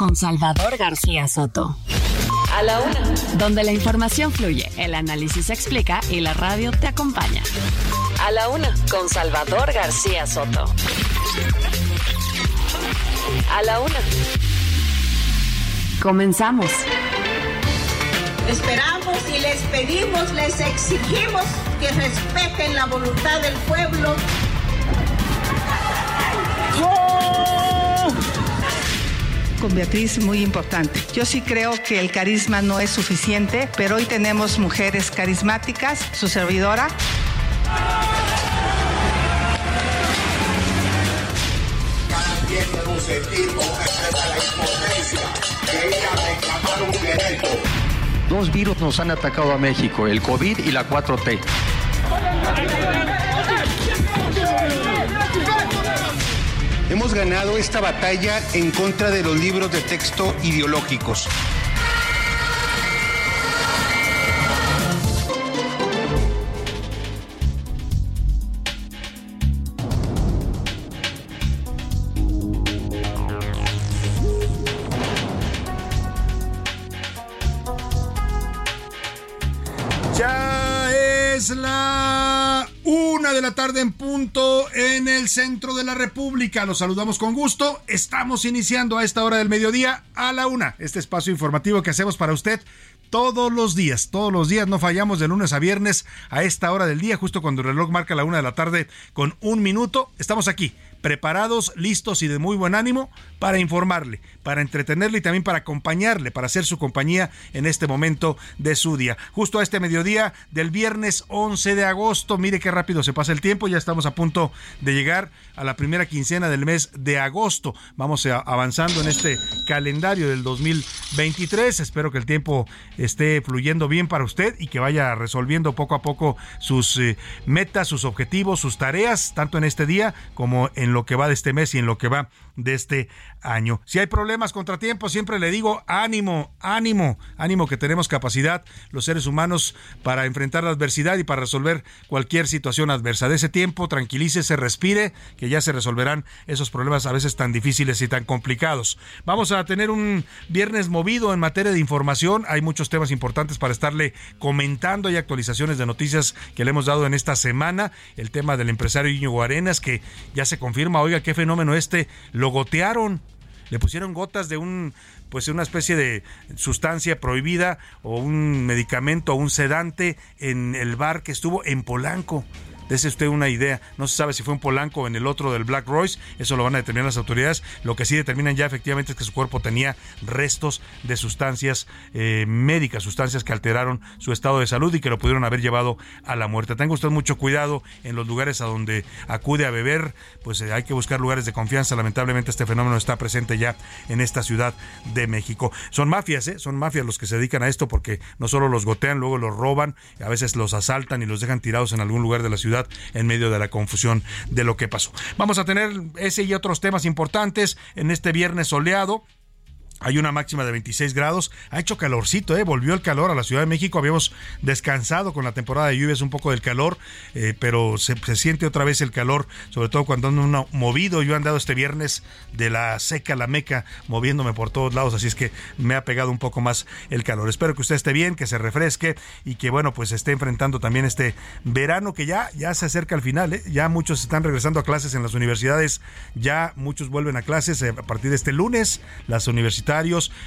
con Salvador García Soto. A la una. Donde la información fluye, el análisis se explica y la radio te acompaña. A la una con Salvador García Soto. A la una. Comenzamos. Esperamos y les pedimos, les exigimos que respeten la voluntad del pueblo. Con Beatriz muy importante. Yo sí creo que el carisma no es suficiente, pero hoy tenemos mujeres carismáticas, su servidora. Dos virus nos han atacado a México, el COVID y la 4T. Hemos ganado esta batalla en contra de los libros de texto ideológicos. De la tarde en punto en el centro de la República. Los saludamos con gusto. Estamos iniciando a esta hora del mediodía a la una. Este espacio informativo que hacemos para usted todos los días, todos los días, no fallamos de lunes a viernes a esta hora del día, justo cuando el reloj marca la una de la tarde con un minuto. Estamos aquí preparados, listos y de muy buen ánimo para informarle, para entretenerle y también para acompañarle, para hacer su compañía en este momento de su día. Justo a este mediodía del viernes 11 de agosto, mire qué rápido se pasa el tiempo, ya estamos a punto de llegar a la primera quincena del mes de agosto. Vamos avanzando en este calendario del 2023. Espero que el tiempo esté fluyendo bien para usted y que vaya resolviendo poco a poco sus eh, metas, sus objetivos, sus tareas, tanto en este día como en lo que va de este mes y en lo que va de este año. Si hay problemas, contratiempos, siempre le digo ánimo, ánimo, ánimo que tenemos capacidad los seres humanos para enfrentar la adversidad y para resolver cualquier situación adversa. De ese tiempo, tranquilícese, respire, que ya se resolverán esos problemas a veces tan difíciles y tan complicados. Vamos a tener un viernes movido en materia de información. Hay muchos temas importantes para estarle comentando. Hay actualizaciones de noticias que le hemos dado en esta semana. El tema del empresario Íñigo Arenas, que ya se confirma, oiga, qué fenómeno este, lo gotearon le pusieron gotas de un pues una especie de sustancia prohibida o un medicamento o un sedante en el bar que estuvo en Polanco. Dese usted una idea. No se sabe si fue en Polanco o en el otro del Black Royce. Eso lo van a determinar las autoridades. Lo que sí determinan ya efectivamente es que su cuerpo tenía restos de sustancias eh, médicas, sustancias que alteraron su estado de salud y que lo pudieron haber llevado a la muerte. Tenga usted mucho cuidado en los lugares a donde acude a beber. Pues eh, hay que buscar lugares de confianza. Lamentablemente este fenómeno está presente ya en esta ciudad de México. Son mafias, ¿eh? Son mafias los que se dedican a esto porque no solo los gotean, luego los roban, a veces los asaltan y los dejan tirados en algún lugar de la ciudad en medio de la confusión de lo que pasó. Vamos a tener ese y otros temas importantes en este viernes soleado. Hay una máxima de 26 grados. Ha hecho calorcito, ¿eh? Volvió el calor a la Ciudad de México. Habíamos descansado con la temporada de lluvias un poco del calor, eh, pero se, siente otra vez el calor, sobre todo cuando ando uno movido. Yo he andado este viernes de la seca a la meca, moviéndome por todos lados, así es que me ha pegado un poco más el calor. Espero que usted esté bien, que se refresque y que, bueno, pues esté enfrentando también este verano que ya, ya se acerca al final. ¿eh? Ya muchos están regresando a clases en las universidades, ya muchos vuelven a clases eh, a partir de este lunes. Las universidades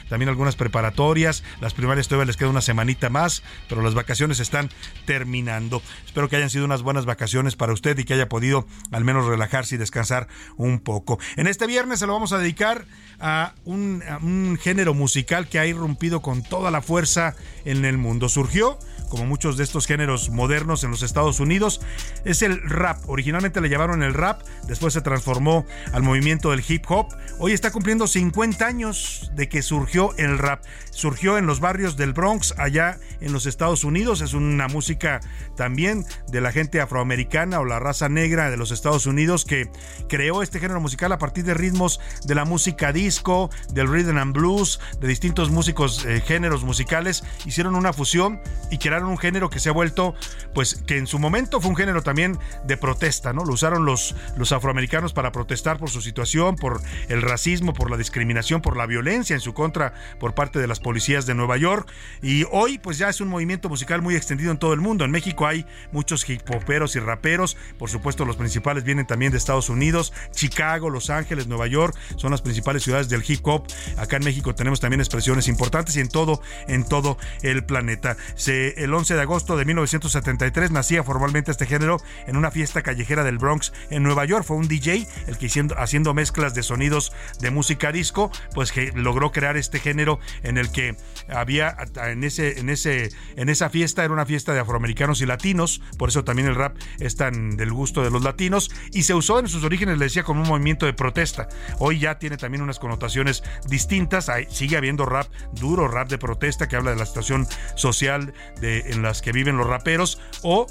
también algunas preparatorias. Las primarias todavía les queda una semanita más, pero las vacaciones están terminando. Espero que hayan sido unas buenas vacaciones para usted y que haya podido al menos relajarse y descansar un poco. En este viernes se lo vamos a dedicar a un, a un género musical que ha irrumpido con toda la fuerza en el mundo. Surgió como muchos de estos géneros modernos en los Estados Unidos. Es el rap. Originalmente le llamaron el rap, después se transformó al movimiento del hip hop. Hoy está cumpliendo 50 años de que surgió el rap. Surgió en los barrios del Bronx, allá en los Estados Unidos. Es una música también de la gente afroamericana o la raza negra de los Estados Unidos que creó este género musical a partir de ritmos de la música disco, del rhythm and blues, de distintos músicos, eh, géneros musicales. Hicieron una fusión y crearon un género que se ha vuelto, pues que en su momento fue un género también de protesta, ¿no? Lo usaron los, los afroamericanos para protestar por su situación, por el racismo, por la discriminación, por la violencia en su contra por parte de las policías de Nueva York. Y hoy, pues ya es un movimiento musical muy extendido en todo el mundo. En México hay muchos hip hoperos y raperos. Por supuesto, los principales vienen también de Estados Unidos, Chicago, Los Ángeles, Nueva York, son las principales ciudades del hip hop. Acá en México tenemos también expresiones importantes y en todo, en todo el planeta. El 11 de agosto de 1973 nacía formalmente este género en una fiesta callejera del Bronx en Nueva York. Fue un DJ el que haciendo mezclas de sonidos de música disco, pues que logró crear este género en el que había en ese, en ese, en esa fiesta era una fiesta de afroamericanos y latinos, por eso también el rap es tan del gusto de los latinos y se usó en sus orígenes, le decía, como un movimiento de protesta. Hoy ya tiene también unas connotaciones distintas, sigue habiendo rap duro, rap de protesta que habla de la situación social de, en las que viven los raperos o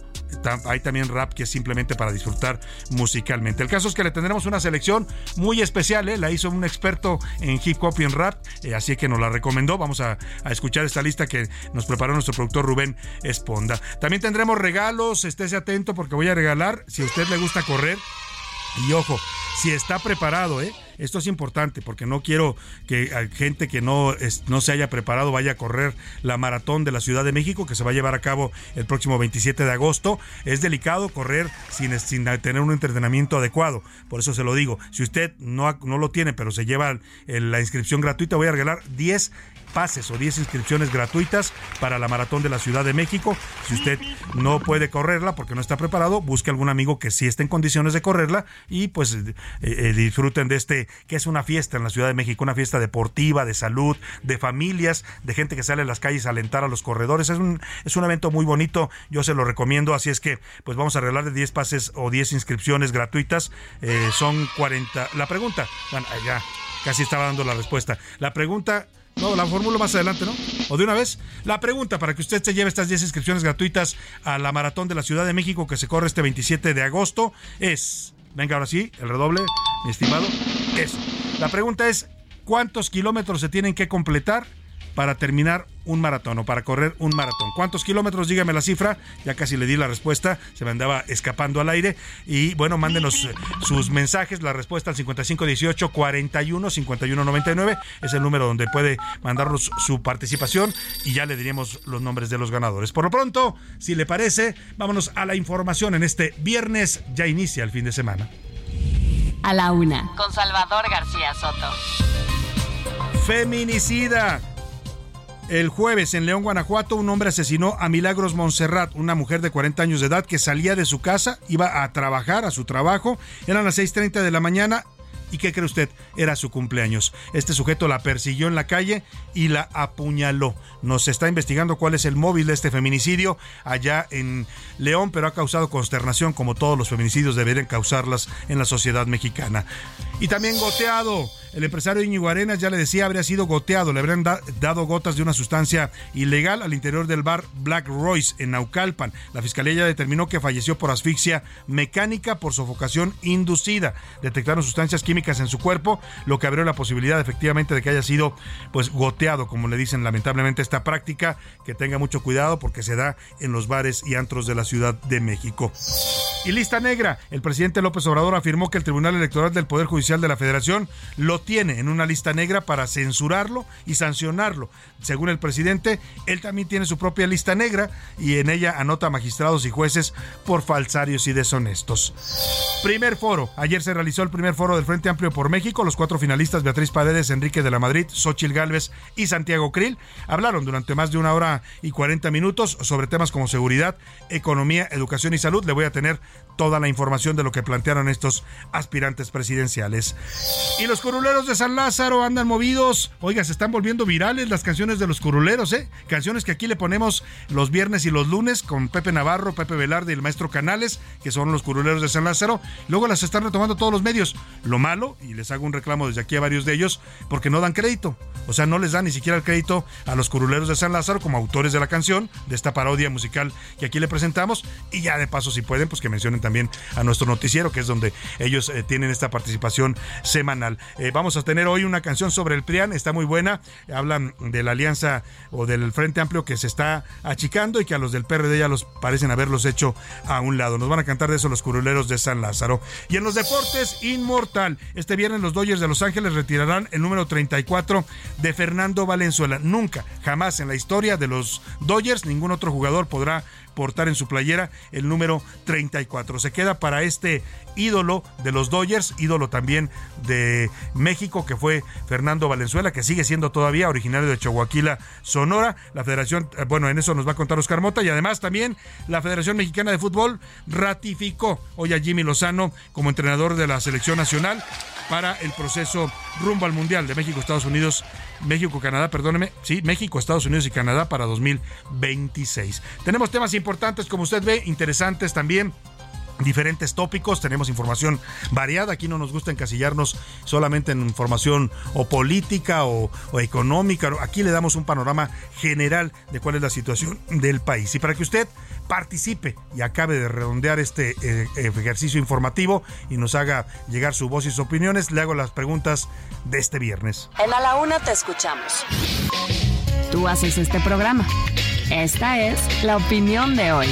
hay también rap que es simplemente para disfrutar musicalmente. El caso es que le tendremos una selección muy especial, ¿eh? la hizo un experto en hip hop y en rap, eh, así que nos la recomendó. Vamos a, a, escuchar esta lista que nos preparó nuestro productor Rubén Esponda. También tendremos regalos, estése atento porque voy a regalar, si a usted le gusta correr, y ojo, si está preparado, ¿eh? Esto es importante porque no quiero que gente que no, no se haya preparado vaya a correr la maratón de la Ciudad de México que se va a llevar a cabo el próximo 27 de agosto. Es delicado correr sin, sin tener un entrenamiento adecuado. Por eso se lo digo. Si usted no, no lo tiene, pero se lleva la inscripción gratuita, voy a regalar 10 pases o 10 inscripciones gratuitas para la maratón de la Ciudad de México. Si usted no puede correrla porque no está preparado, busque algún amigo que sí esté en condiciones de correrla y pues eh, eh, disfruten de este, que es una fiesta en la Ciudad de México, una fiesta deportiva, de salud, de familias, de gente que sale a las calles a alentar a los corredores. Es un, es un evento muy bonito, yo se lo recomiendo, así es que pues vamos a regalar de 10 pases o 10 inscripciones gratuitas. Eh, son 40. La pregunta, bueno, ya casi estaba dando la respuesta. La pregunta no, la fórmula más adelante, ¿no? O de una vez. La pregunta para que usted se lleve estas 10 inscripciones gratuitas a la maratón de la Ciudad de México que se corre este 27 de agosto es. Venga, ahora sí, el redoble, mi estimado. Es. La pregunta es: ¿cuántos kilómetros se tienen que completar para terminar un maratón o para correr un maratón. ¿Cuántos kilómetros? Dígame la cifra. Ya casi le di la respuesta. Se me andaba escapando al aire. Y bueno, mándenos eh, sus mensajes. La respuesta al 5518 41 5199 es el número donde puede mandarnos su participación y ya le diríamos los nombres de los ganadores. Por lo pronto, si le parece, vámonos a la información en este viernes. Ya inicia el fin de semana. A la una. Con Salvador García Soto. Feminicida el jueves en León, Guanajuato, un hombre asesinó a Milagros Montserrat, una mujer de 40 años de edad que salía de su casa, iba a trabajar, a su trabajo, eran las 6.30 de la mañana. ¿Y qué cree usted? Era su cumpleaños. Este sujeto la persiguió en la calle y la apuñaló. Nos está investigando cuál es el móvil de este feminicidio allá en León, pero ha causado consternación como todos los feminicidios deberían causarlas en la sociedad mexicana. Y también goteado. El empresario Íñigo Arenas, ya le decía, habría sido goteado. Le habrían dado gotas de una sustancia ilegal al interior del bar Black Royce en Naucalpan. La fiscalía ya determinó que falleció por asfixia mecánica por sofocación inducida. Detectaron sustancias químicas en su cuerpo, lo que abrió la posibilidad efectivamente de que haya sido pues goteado, como le dicen lamentablemente esta práctica, que tenga mucho cuidado porque se da en los bares y antros de la Ciudad de México. Y lista negra, el presidente López Obrador afirmó que el Tribunal Electoral del Poder Judicial de la Federación lo tiene en una lista negra para censurarlo y sancionarlo. Según el presidente, él también tiene su propia lista negra y en ella anota magistrados y jueces por falsarios y deshonestos. Primer foro. Ayer se realizó el primer foro del Frente Amplio por México. Los cuatro finalistas, Beatriz Paredes, Enrique de la Madrid, Xochil Gálvez y Santiago Krill, hablaron durante más de una hora y 40 minutos sobre temas como seguridad, economía, educación y salud. Le voy a tener toda la información de lo que plantearon estos aspirantes presidenciales. Y los curuleros de San Lázaro andan movidos. Oiga, se están volviendo virales las canciones de los curuleros, ¿eh? Canciones que aquí le ponemos los viernes y los lunes con Pepe Navarro, Pepe Velarde y el maestro Canales, que son los curuleros de San Lázaro. Luego las están retomando todos los medios. Lo malo, y les hago un reclamo desde aquí a varios de ellos, porque no dan crédito. O sea, no les dan ni siquiera el crédito a los curuleros de San Lázaro como autores de la canción, de esta parodia musical que aquí le presentamos. Y ya de paso, si pueden, pues que también a nuestro noticiero, que es donde ellos eh, tienen esta participación semanal. Eh, vamos a tener hoy una canción sobre el PRIAN, está muy buena. Hablan de la alianza o del Frente Amplio que se está achicando y que a los del PRD ya los parecen haberlos hecho a un lado. Nos van a cantar de eso los curuleros de San Lázaro. Y en los deportes, inmortal. Este viernes los Dodgers de Los Ángeles retirarán el número 34 de Fernando Valenzuela. Nunca, jamás en la historia de los Dodgers, ningún otro jugador podrá portar en su playera el número 34. Se queda para este ídolo de los Dodgers, ídolo también de México, que fue Fernando Valenzuela, que sigue siendo todavía originario de Chihuahua, Sonora. La Federación, eh, bueno, en eso nos va a contar Oscar Mota y además también la Federación Mexicana de Fútbol ratificó hoy a Jimmy Lozano como entrenador de la selección nacional para el proceso rumbo al Mundial de México, Estados Unidos, México, Canadá, perdóneme, sí, México, Estados Unidos y Canadá para 2026. Tenemos temas importantes, como usted ve, interesantes también diferentes tópicos, tenemos información variada, aquí no nos gusta encasillarnos solamente en información o política o, económica, aquí le damos un panorama general de cuál es la situación del país. Y para que usted participe y acabe de redondear este eh, ejercicio informativo y nos haga llegar su voz y sus opiniones, le hago las preguntas de este viernes. En A la Una te escuchamos. Tú haces este programa. Esta es la opinión de hoy.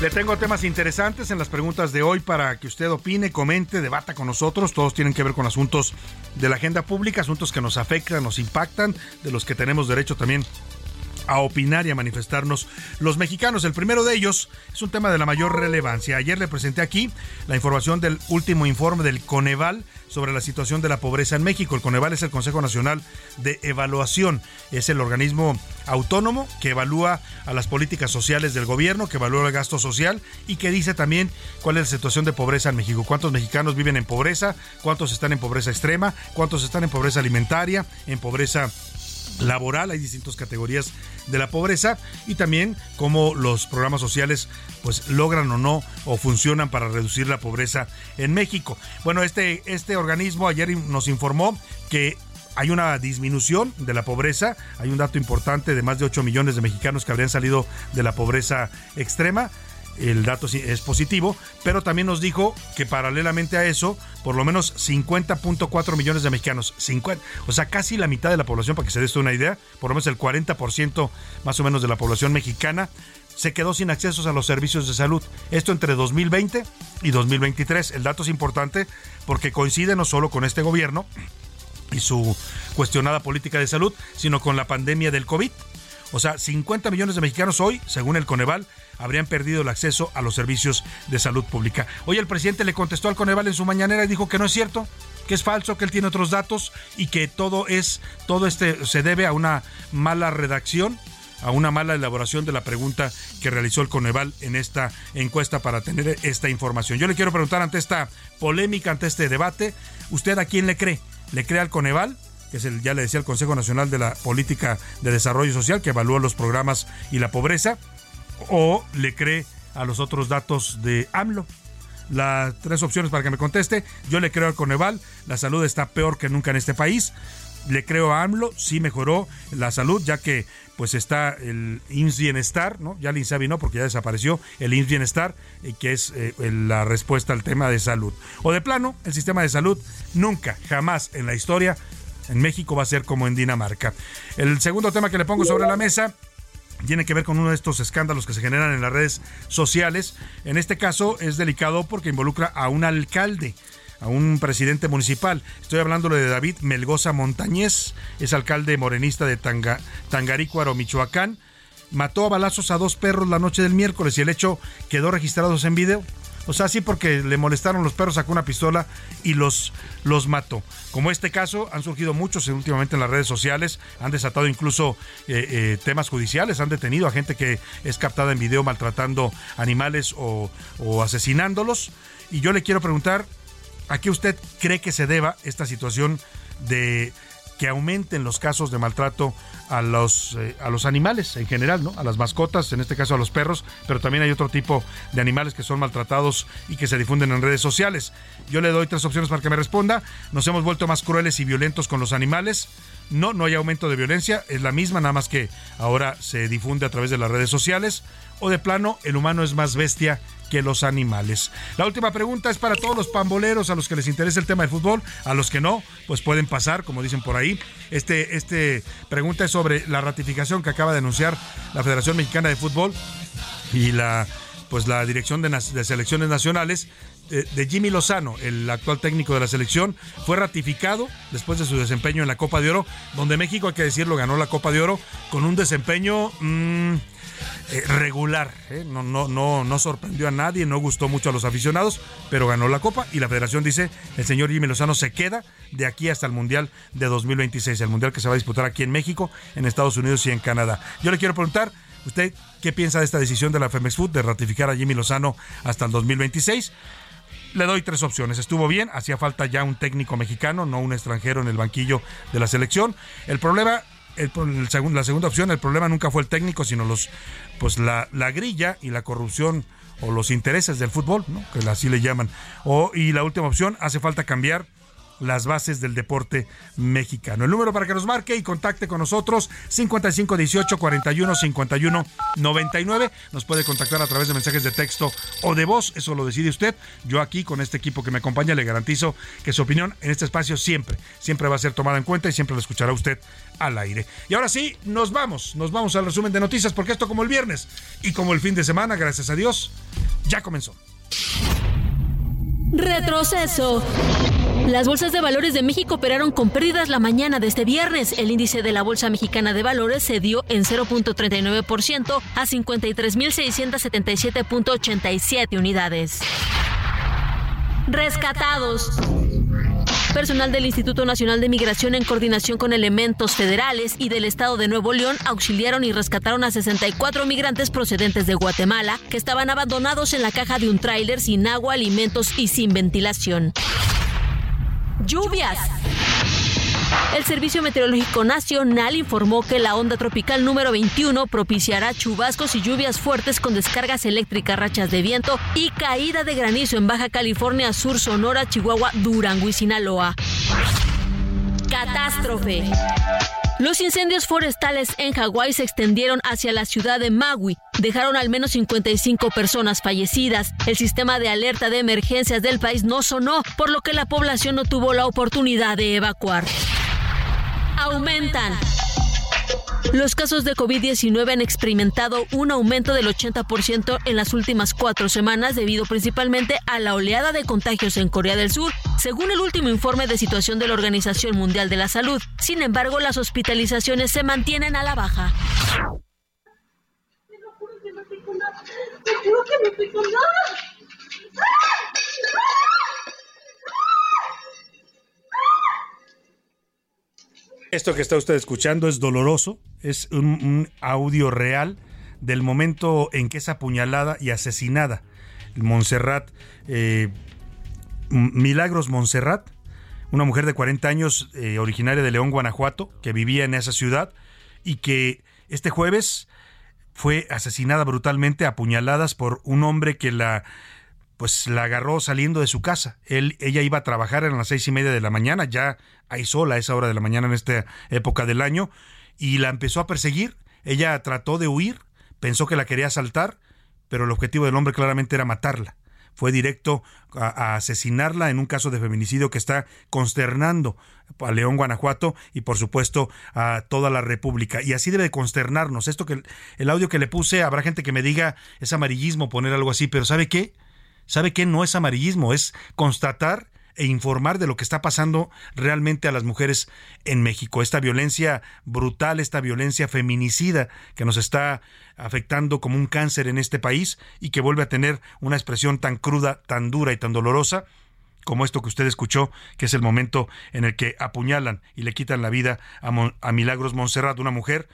Le tengo temas interesantes en las preguntas de hoy para que usted opine, comente, debata con nosotros. Todos tienen que ver con asuntos de la agenda pública, asuntos que nos afectan, nos impactan, de los que tenemos derecho también a opinar y a manifestarnos los mexicanos. El primero de ellos es un tema de la mayor relevancia. Ayer le presenté aquí la información del último informe del Coneval sobre la situación de la pobreza en México. El Coneval es el Consejo Nacional de Evaluación. Es el organismo autónomo que evalúa a las políticas sociales del gobierno, que evalúa el gasto social y que dice también cuál es la situación de pobreza en México. Cuántos mexicanos viven en pobreza, cuántos están en pobreza extrema, cuántos están en pobreza alimentaria, en pobreza laboral, hay distintas categorías de la pobreza y también cómo los programas sociales pues logran o no o funcionan para reducir la pobreza en México. Bueno, este, este organismo ayer nos informó que hay una disminución de la pobreza, hay un dato importante de más de 8 millones de mexicanos que habrían salido de la pobreza extrema, el dato es positivo, pero también nos dijo que paralelamente a eso, por lo menos 50.4 millones de mexicanos, 50, o sea, casi la mitad de la población, para que se dé esto una idea, por lo menos el 40% más o menos de la población mexicana, se quedó sin accesos a los servicios de salud. Esto entre 2020 y 2023. El dato es importante porque coincide no solo con este gobierno y su cuestionada política de salud, sino con la pandemia del COVID. O sea, 50 millones de mexicanos hoy, según el Coneval, habrían perdido el acceso a los servicios de salud pública. Hoy el presidente le contestó al Coneval en su mañanera y dijo que no es cierto, que es falso, que él tiene otros datos y que todo es todo este se debe a una mala redacción a una mala elaboración de la pregunta que realizó el Coneval en esta encuesta para tener esta información. Yo le quiero preguntar ante esta polémica, ante este debate, ¿usted a quién le cree? ¿Le cree al Coneval? Que es el, ya le decía, el Consejo Nacional de la Política de Desarrollo Social, que evalúa los programas y la pobreza, o le cree a los otros datos de AMLO. Las tres opciones para que me conteste. Yo le creo al Coneval, la salud está peor que nunca en este país. Le creo a AMLO, sí mejoró la salud, ya que pues está el IMSS Bienestar, ¿no? Ya el INSABI no, porque ya desapareció el IMSS Bienestar, y que es eh, la respuesta al tema de salud. O de plano, el sistema de salud nunca, jamás en la historia en México va a ser como en Dinamarca. El segundo tema que le pongo sobre la mesa tiene que ver con uno de estos escándalos que se generan en las redes sociales. En este caso es delicado porque involucra a un alcalde a un presidente municipal. Estoy hablando de David Melgoza Montañez, es alcalde morenista de Tanga, Tangarícuaro, Michoacán. Mató a balazos a dos perros la noche del miércoles y el hecho quedó registrado en video. O sea, sí porque le molestaron los perros, sacó una pistola y los, los mató. Como este caso, han surgido muchos últimamente en las redes sociales, han desatado incluso eh, eh, temas judiciales, han detenido a gente que es captada en video maltratando animales o, o asesinándolos. Y yo le quiero preguntar, ¿a qué usted cree que se deba esta situación de que aumenten los casos de maltrato a los, eh, a los animales en general, ¿no? A las mascotas, en este caso a los perros, pero también hay otro tipo de animales que son maltratados y que se difunden en redes sociales. Yo le doy tres opciones para que me responda. Nos hemos vuelto más crueles y violentos con los animales. No, no hay aumento de violencia, es la misma, nada más que ahora se difunde a través de las redes sociales. O de plano, el humano es más bestia que los animales. La última pregunta es para todos los pamboleros, a los que les interesa el tema del fútbol, a los que no, pues pueden pasar, como dicen por ahí. Este, este pregunta es sobre la ratificación que acaba de anunciar la Federación Mexicana de Fútbol y la pues la dirección de, selecciones nacionales eh, de Jimmy Lozano, el actual técnico de la selección, fue ratificado después de su desempeño en la Copa de Oro, donde México, hay que decirlo, ganó la Copa de Oro con un desempeño mmm, eh, regular. ¿eh? No, no, no, no sorprendió a nadie, no gustó mucho a los aficionados, pero ganó la Copa y la Federación dice, el señor Jimmy Lozano se queda de aquí hasta el Mundial de 2026, el Mundial que se va a disputar aquí en México, en Estados Unidos y en Canadá. Yo le quiero preguntar, ¿usted qué piensa de esta decisión de la Femex Food de ratificar a Jimmy Lozano hasta el 2026? le doy tres opciones. Estuvo bien, hacía falta ya un técnico mexicano, no un extranjero en el banquillo de la selección. El problema el, la segunda opción, el problema nunca fue el técnico, sino los, pues la, la grilla y la corrupción o los intereses del fútbol, ¿no? que así le llaman. O, y la última opción, hace falta cambiar las bases del deporte mexicano. El número para que nos marque y contacte con nosotros 55 18 41 51 99. Nos puede contactar a través de mensajes de texto o de voz, eso lo decide usted. Yo aquí con este equipo que me acompaña le garantizo que su opinión en este espacio siempre, siempre va a ser tomada en cuenta y siempre la escuchará usted al aire. Y ahora sí, nos vamos, nos vamos al resumen de noticias porque esto como el viernes y como el fin de semana, gracias a Dios, ya comenzó. Retroceso. Las bolsas de valores de México operaron con pérdidas la mañana de este viernes. El índice de la Bolsa Mexicana de Valores se dio en 0.39% a 53.677.87 unidades. Rescatados. Personal del Instituto Nacional de Migración en coordinación con elementos federales y del Estado de Nuevo León auxiliaron y rescataron a 64 migrantes procedentes de Guatemala que estaban abandonados en la caja de un tráiler sin agua, alimentos y sin ventilación. Lluvias. El Servicio Meteorológico Nacional informó que la onda tropical número 21 propiciará chubascos y lluvias fuertes con descargas eléctricas, rachas de viento y caída de granizo en Baja California Sur, Sonora, Chihuahua, Durango y Sinaloa. Catástrofe. Los incendios forestales en Hawái se extendieron hacia la ciudad de Maui. Dejaron al menos 55 personas fallecidas. El sistema de alerta de emergencias del país no sonó, por lo que la población no tuvo la oportunidad de evacuar. Aumentan. Los casos de COVID-19 han experimentado un aumento del 80% en las últimas cuatro semanas debido principalmente a la oleada de contagios en Corea del Sur, según el último informe de situación de la Organización Mundial de la Salud. Sin embargo, las hospitalizaciones se mantienen a la baja. Esto que está usted escuchando es doloroso, es un, audio real del momento en que es apuñalada y asesinada. Montserrat, eh, Milagros Montserrat, una mujer de 40 años, eh, originaria de León, Guanajuato, que vivía en esa ciudad y que este jueves fue asesinada brutalmente, apuñaladas por un hombre que la pues la agarró saliendo de su casa. Él, ella iba a trabajar a las seis y media de la mañana, ya ahí sola a esa hora de la mañana en esta época del año, y la empezó a perseguir. Ella trató de huir, pensó que la quería asaltar, pero el objetivo del hombre claramente era matarla. Fue directo a, asesinarla en un caso de feminicidio que está consternando a León, Guanajuato y por supuesto a toda la República. Y así debe de consternarnos. Esto que el audio que le puse, habrá gente que me diga es amarillismo poner algo así, pero ¿sabe qué? ¿Sabe qué? No es amarillismo, es constatar e informar de lo que está pasando realmente a las mujeres en México. Esta violencia brutal, esta violencia feminicida que nos está afectando como un cáncer en este país y que vuelve a tener una expresión tan cruda, tan dura y tan dolorosa como esto que usted escuchó, que es el momento en el que apuñalan y le quitan la vida a, Milagros Montserrat, una mujer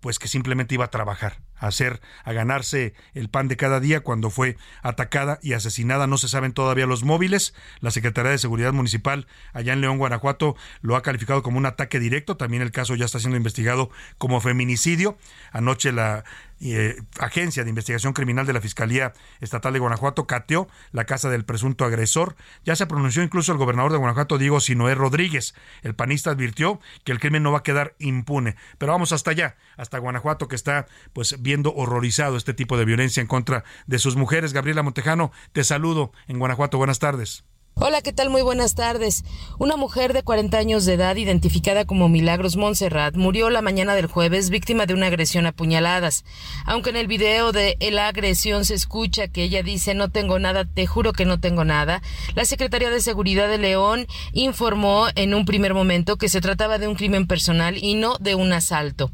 pues que simplemente iba a trabajar, a hacer, a ganarse el pan de cada día cuando fue atacada y asesinada. No se saben todavía los móviles. La Secretaría de Seguridad Municipal allá en León, Guanajuato, lo ha calificado como un ataque directo. También el caso ya está siendo investigado como feminicidio. Anoche la eh, Agencia de Investigación Criminal de la Fiscalía Estatal de Guanajuato cateó la casa del presunto agresor. Ya se pronunció incluso el gobernador de Guanajuato, Diego Sinoé Rodríguez. El panista advirtió que el crimen no va a quedar impune. Pero vamos hasta allá, hasta Guanajuato, que está pues viendo horrorizado este tipo de violencia en contra de sus mujeres. Gabriela Montejano, te saludo en Guanajuato. Buenas tardes. Hola, ¿qué tal? Muy buenas tardes. Una mujer de 40 años de edad, identificada como Milagros Montserrat, murió la mañana del jueves víctima de una agresión a puñaladas. Aunque en el video de la agresión se escucha que ella dice no tengo nada, te juro que no tengo nada, la Secretaría de Seguridad de León informó en un primer momento que se trataba de un crimen personal y no de un asalto.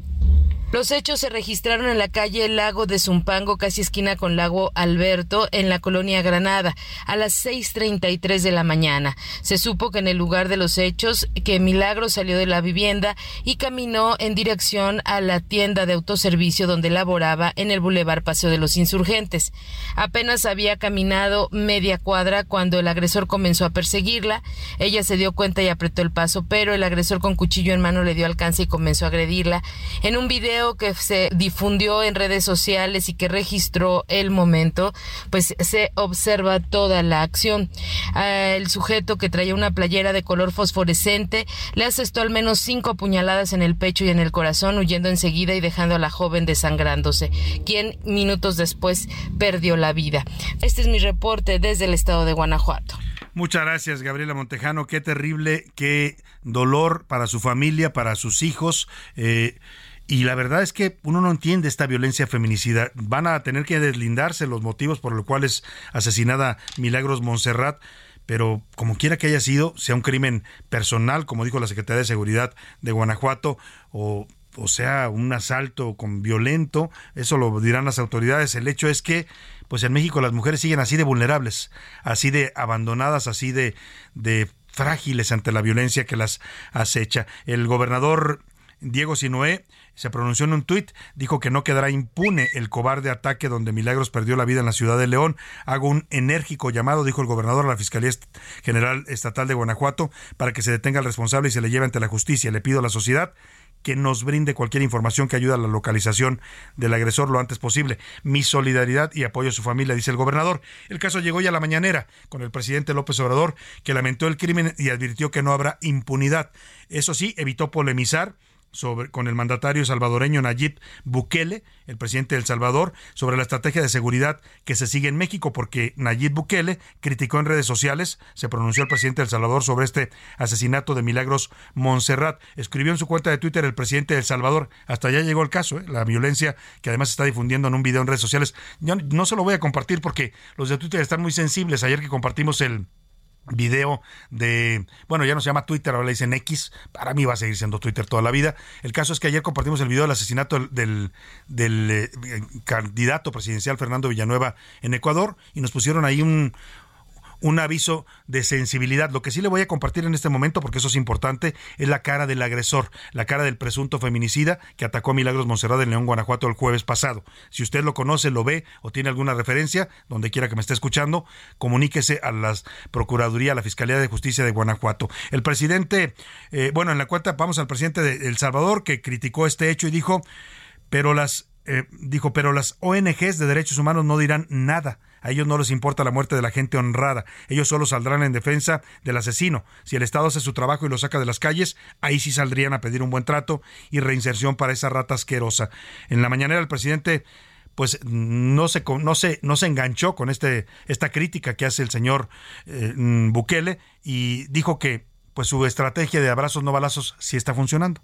Los hechos se registraron en la calle Lago de Zumpango, casi esquina con Lago Alberto, en la colonia Granada, a las 6.33 de la mañana. Se supo que en el lugar de los hechos, que Milagro salió de la vivienda y caminó en dirección a la tienda de autoservicio donde laboraba en el Boulevard Paseo de los Insurgentes. Apenas había caminado media cuadra cuando el agresor comenzó a perseguirla. Ella se dio cuenta y apretó el paso, pero el agresor con cuchillo en mano le dio alcance y comenzó a agredirla. En un video que se difundió en redes sociales y que registró el momento, pues se observa toda la acción. El sujeto que traía una playera de color fosforescente le asestó al menos cinco apuñaladas en el pecho y en el corazón, huyendo enseguida y dejando a la joven desangrándose, quien minutos después perdió la vida. Este es mi reporte desde el estado de Guanajuato. Muchas gracias, Gabriela Montejano. Qué terrible, qué dolor para su familia, para sus hijos. Eh, y la verdad es que uno no entiende esta violencia feminicida. Van a tener que deslindarse los motivos por los cuales asesinada Milagros Montserrat pero como quiera que haya sido, sea un crimen personal, como dijo la Secretaría de Seguridad de Guanajuato, o, o sea un asalto con violento, eso lo dirán las autoridades. El hecho es que, pues en México las mujeres siguen así de vulnerables, así de abandonadas, así de, de frágiles ante la violencia que las acecha. El gobernador Diego Sinoé se pronunció en un tuit, dijo que no quedará impune el cobarde ataque donde Milagros perdió la vida en la ciudad de León. Hago un enérgico llamado, dijo el gobernador a la Fiscalía General Estatal de Guanajuato, para que se detenga al responsable y se le lleve ante la justicia. Le pido a la sociedad que nos brinde cualquier información que ayude a la localización del agresor lo antes posible. Mi solidaridad y apoyo a su familia, dice el gobernador. El caso llegó ya a la mañanera con el presidente López Obrador, que lamentó el crimen y advirtió que no habrá impunidad. Eso sí, evitó polemizar con el mandatario salvadoreño Nayib Bukele, el presidente de El Salvador, sobre la estrategia de seguridad que se sigue en México, porque Nayib Bukele criticó en redes sociales, se pronunció el presidente de El Salvador sobre este asesinato de Milagros Montserrat. Escribió en su cuenta de Twitter el presidente de El Salvador, hasta allá llegó el caso, ¿eh? la violencia que además está difundiendo en un video en redes sociales. Yo no se lo voy a compartir porque los de Twitter están muy sensibles. Ayer que compartimos el video de, bueno, ya no se llama Twitter, ahora le dicen X, para mí va a seguir siendo Twitter toda la vida. El caso es que ayer compartimos el video del asesinato del, del, eh, candidato presidencial Fernando Villanueva en Ecuador y nos pusieron ahí un, un aviso de sensibilidad. Lo que sí le voy a compartir en este momento, porque eso es importante, es la cara del agresor, la cara del presunto feminicida que atacó a Milagros Monserrat en León, Guanajuato el jueves pasado. Si usted lo conoce, lo ve o tiene alguna referencia, donde quiera que me esté escuchando, comuníquese a la Procuraduría, a la Fiscalía de Justicia de Guanajuato. El presidente, eh, bueno, en la cuenta vamos al presidente de El Salvador, que criticó este hecho y dijo, pero las eh, dijo, pero las ONGs de derechos humanos no dirán nada. A ellos no les importa la muerte de la gente honrada. Ellos solo saldrán en defensa del asesino. Si el Estado hace su trabajo y lo saca de las calles, ahí sí saldrían a pedir un buen trato y reinserción para esa rata asquerosa. En la mañanera el presidente pues no se, no se, no se enganchó con este, esta crítica que hace el señor eh, Bukele y dijo que pues su estrategia de abrazos no balazos sí está funcionando.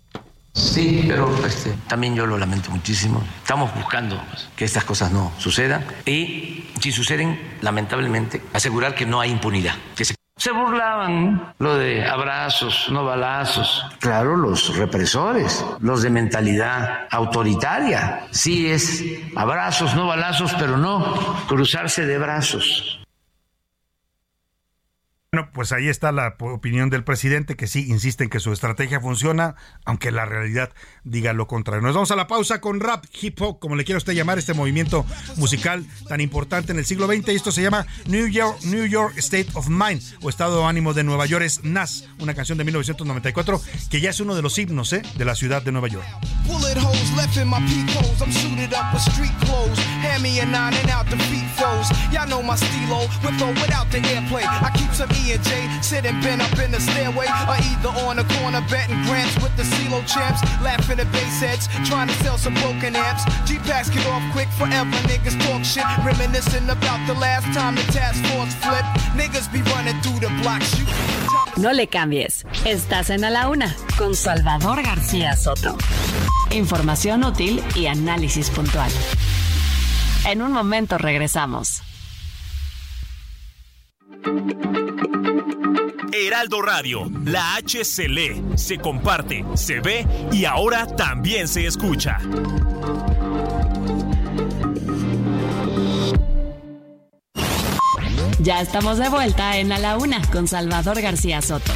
Sí, pero este, también yo lo lamento muchísimo. Estamos buscando que estas cosas no sucedan y si suceden, lamentablemente, asegurar que no hay impunidad, que se Se burlaban lo de abrazos, no balazos. Claro, los represores, los de mentalidad autoritaria. Sí es abrazos, no balazos, pero no cruzarse de brazos. Bueno, pues ahí está la opinión del presidente que sí insiste en que su estrategia funciona, aunque la realidad diga lo contrario. Nos vamos a la pausa con rap, hip hop, como le quiera usted llamar, este movimiento musical tan importante en el siglo XX. Esto se llama New York, New York State of Mind o Estado de Ánimo de Nueva York. Es Nas, una canción de 1994 que ya es uno de los himnos ¿eh? de la ciudad de Nueva York. And J sitting bent up in the stairway, or either on the corner betting grants with the CeeLo champs, laughing at bass heads, trying to sell some broken amps. G packs get off quick forever, niggas talk shit, reminiscing about the last time the task force flipped. Niggas be running through the block shoot. No le cambies. Estás en A la Una con Salvador García Soto. Información útil y análisis puntual. En un momento regresamos. Heraldo Radio, la H se lee, se comparte, se ve y ahora también se escucha. Ya estamos de vuelta en A la Una con Salvador García Soto.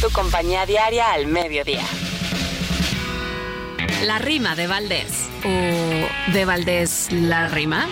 Tu compañía diaria al mediodía. La rima de Valdés. ¿O de Valdés la rima?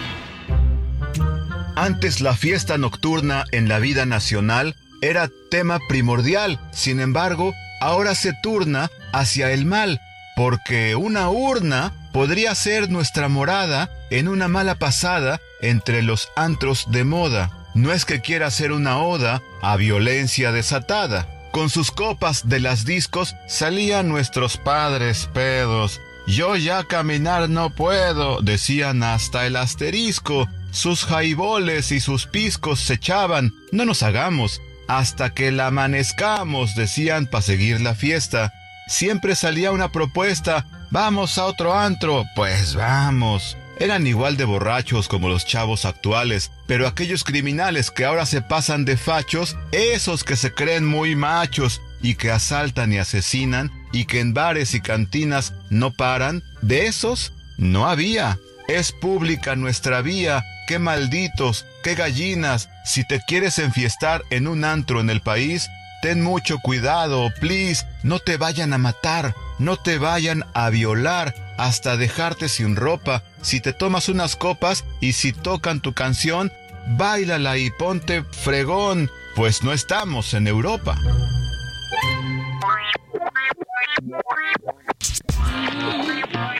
Antes la fiesta nocturna en la vida nacional era tema primordial, sin embargo, ahora se turna hacia el mal, porque una urna podría ser nuestra morada en una mala pasada entre los antros de moda. No es que quiera hacer una oda a violencia desatada. Con sus copas de las discos salían nuestros padres pedos. Yo ya caminar no puedo, decían hasta el asterisco. Sus jaiboles y sus piscos se echaban. No nos hagamos, hasta que la amanezcamos, decían para seguir la fiesta. Siempre salía una propuesta, vamos a otro antro, pues vamos. Eran igual de borrachos como los chavos actuales, pero aquellos criminales que ahora se pasan de fachos, esos que se creen muy machos y que asaltan y asesinan y que en bares y cantinas no paran, de esos no había. Es pública nuestra vía, qué malditos, qué gallinas, si te quieres enfiestar en un antro en el país, ten mucho cuidado, please, no te vayan a matar, no te vayan a violar, hasta dejarte sin ropa, si te tomas unas copas y si tocan tu canción, bailala y ponte fregón, pues no estamos en Europa.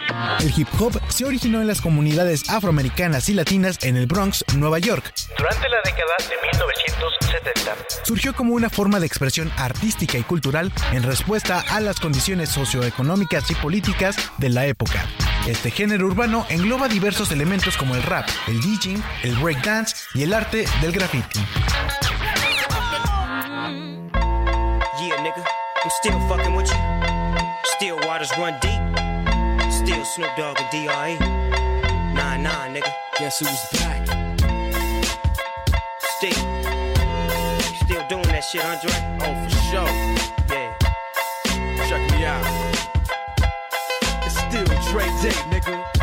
El hip hop se originó en las comunidades afroamericanas y latinas en el Bronx, Nueva York. Durante la década de 1970. Surgió como una forma de expresión artística y cultural en respuesta a las condiciones socioeconómicas y políticas de la época. Este género urbano engloba diversos elementos como el rap, el DJing, el breakdance y el arte del graffiti. Yeah, nigga, I'm still fucking with you. Still waters run deep. Snoop Dogg and D.R.E. Nah, nah, nigga. Guess who's back? Still. Still doing that shit, Andre? Oh, for sure. Yeah. Check me out. It's still Dre Day, nigga.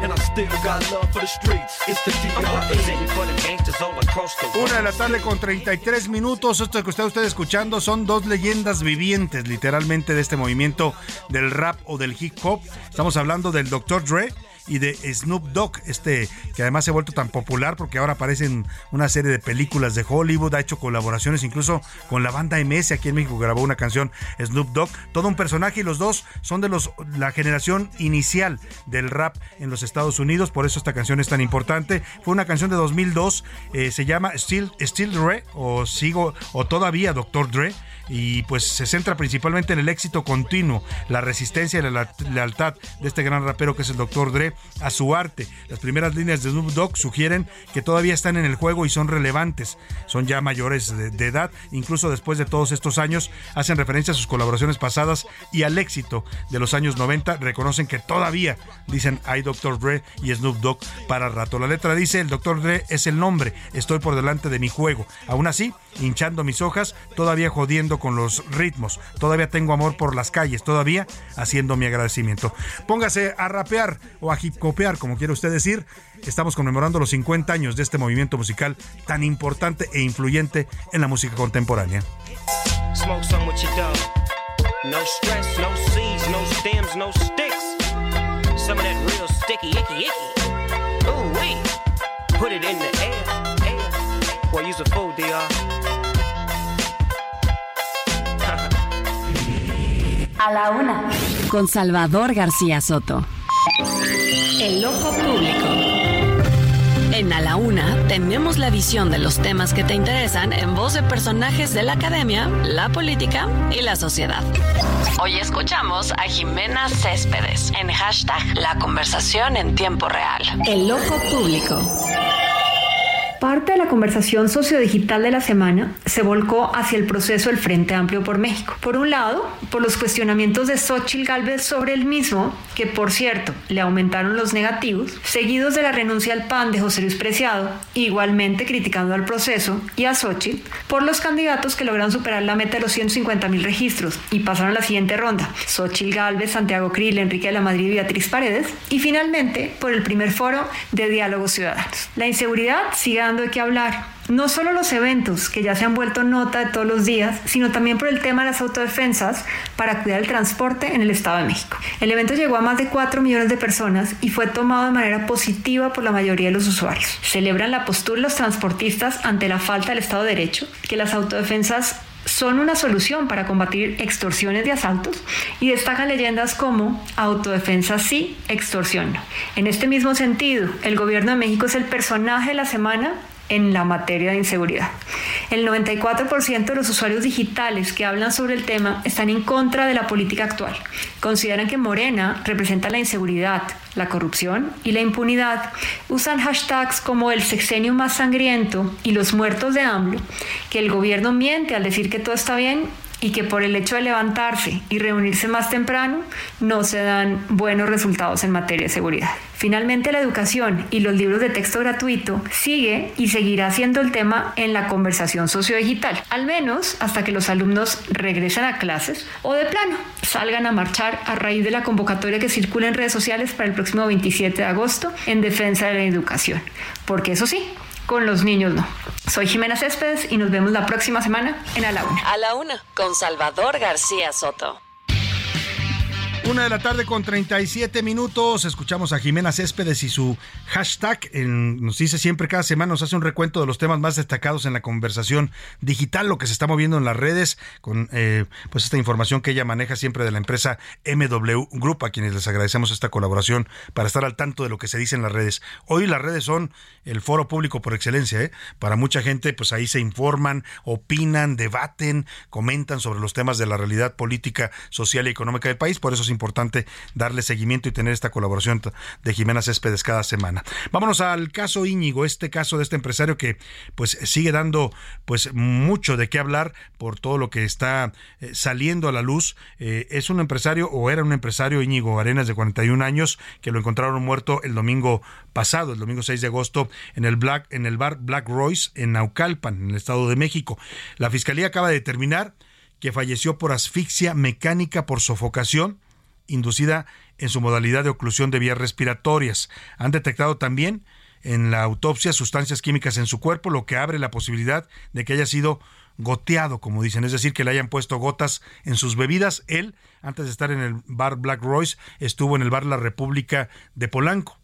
And I still got love for the streets. It's the D.R.E. I'm representing for the gangsters all across the world. Una de la tarde con 33 minutos. Esto que está usted escuchando son dos leyendas vivientes, literalmente, de este movimiento del rap o del hip hop. Estamos hablando del Dr. Dre y de Snoop Dogg, este que además se ha vuelto tan popular porque ahora aparece en una serie de películas de Hollywood, ha hecho colaboraciones incluso con la banda MS aquí en México grabó una canción Snoop Dogg, todo un personaje y los dos son de los la generación inicial del rap en los Estados Unidos, por eso esta canción es tan importante. Fue una canción de 2002, eh, se llama Still Still Dre o sigo o todavía Dr. Dre y pues se centra principalmente en el éxito continuo, la resistencia y la lealtad de este gran rapero que es el Dr. Dre a su arte. Las primeras líneas de Snoop Dogg sugieren que todavía están en el juego y son relevantes, son ya mayores de, edad, incluso después de todos estos años hacen referencia a sus colaboraciones pasadas y al éxito de los años 90, reconocen que todavía dicen hay Dr. Dre y Snoop Dogg para rato. La letra dice el Dr. Dre es el nombre, estoy por delante de mi juego. Aún así, hinchando mis hojas, todavía jodiendo con los ritmos, todavía tengo amor por las calles, todavía haciendo mi agradecimiento. Póngase a rapear o a hip hopear, como quiere usted decir. Estamos conmemorando los 50 años de este movimiento musical tan importante e influyente en la música contemporánea. Put it in the air, air. Use a. A la una. Con Salvador García Soto. El loco público. En A la Una tenemos la visión de los temas que te interesan en voz de personajes de la academia, la política y la sociedad. Hoy escuchamos a Jimena Céspedes en hashtag La conversación en tiempo real. El loco público. Parte de la conversación sociodigital de la semana se volcó hacia el proceso del Frente Amplio por México. Por un lado, por los cuestionamientos de Xochitl Gálvez sobre el mismo, que por cierto le aumentaron los negativos, seguidos de la renuncia al PAN de José Luis Preciado, igualmente criticando al proceso y a Xochitl, por los candidatos que lograron superar la meta de los 150 mil registros y pasaron a la siguiente ronda: Xochitl Gálvez, Santiago Krill, Enrique de la Madrid y Beatriz Paredes, y finalmente por el primer foro de diálogos ciudadanos. La inseguridad sigue de qué hablar. No solo los eventos, que ya se han vuelto nota de todos los días, sino también por el tema de las autodefensas para cuidar el transporte en el Estado de México. El evento llegó a más de 4 millones de personas y fue tomado de manera positiva por la mayoría de los usuarios. Celebran la postura de los transportistas ante la falta del Estado de Derecho, que las autodefensas son una solución para combatir extorsiones de asaltos y destacan leyendas como autodefensa sí, extorsión no. En este mismo sentido, el gobierno de México es el personaje de la semana en la materia de inseguridad. El 94% de los usuarios digitales que hablan sobre el tema están en contra de la política actual. Consideran que Morena representa la inseguridad, la corrupción y la impunidad. Usan hashtags como el sexenio más sangriento y los muertos de AMLO, que el gobierno miente al decir que todo está bien y que por el hecho de levantarse y reunirse más temprano no se dan buenos resultados en materia de seguridad. Finalmente, la educación y los libros de texto gratuito sigue y seguirá siendo el tema en la conversación sociodigital, al menos hasta que los alumnos regresen a clases o de plano salgan a marchar a raíz de la convocatoria que circula en redes sociales para el próximo 27 de agosto en defensa de la educación. Porque eso sí, con los niños no. Soy Jimena Céspedes y nos vemos la próxima semana en A la Una. A la Una, con Salvador García Soto. Una de la tarde con 37 minutos. Escuchamos a Jimena Céspedes y su hashtag. nos dice siempre cada semana, nos hace un recuento de los temas más destacados en la conversación digital, lo que se está moviendo en las redes, con eh, pues esta información que ella maneja siempre de la empresa MW Group, a quienes les agradecemos esta colaboración para estar al tanto de lo que se dice en las redes. Hoy las redes son el foro público por excelencia. ¿eh? Para mucha gente, pues ahí se informan, opinan, debaten, comentan sobre los temas de la realidad política, social y económica del país. Por eso es importante darle seguimiento y tener esta colaboración de Jimena Céspedes cada semana. Vámonos al caso Íñigo, este caso de este empresario que pues sigue dando pues mucho de qué hablar por todo lo que está eh, saliendo a la luz. Eh, es un empresario o era un empresario Íñigo Arenas de 41 años que lo encontraron muerto el domingo pasado, el domingo 6 de agosto en el Black en el bar Black Royce en Naucalpan, en el Estado de México. La fiscalía acaba de determinar que falleció por asfixia mecánica por sofocación inducida en su modalidad de oclusión de vías respiratorias. Han detectado también en la autopsia sustancias químicas en su cuerpo, lo que abre la posibilidad de que haya sido goteado, como dicen, es decir, que le hayan puesto gotas en sus bebidas. Él, antes de estar en el bar Black Royce, estuvo en el bar La República de Polanco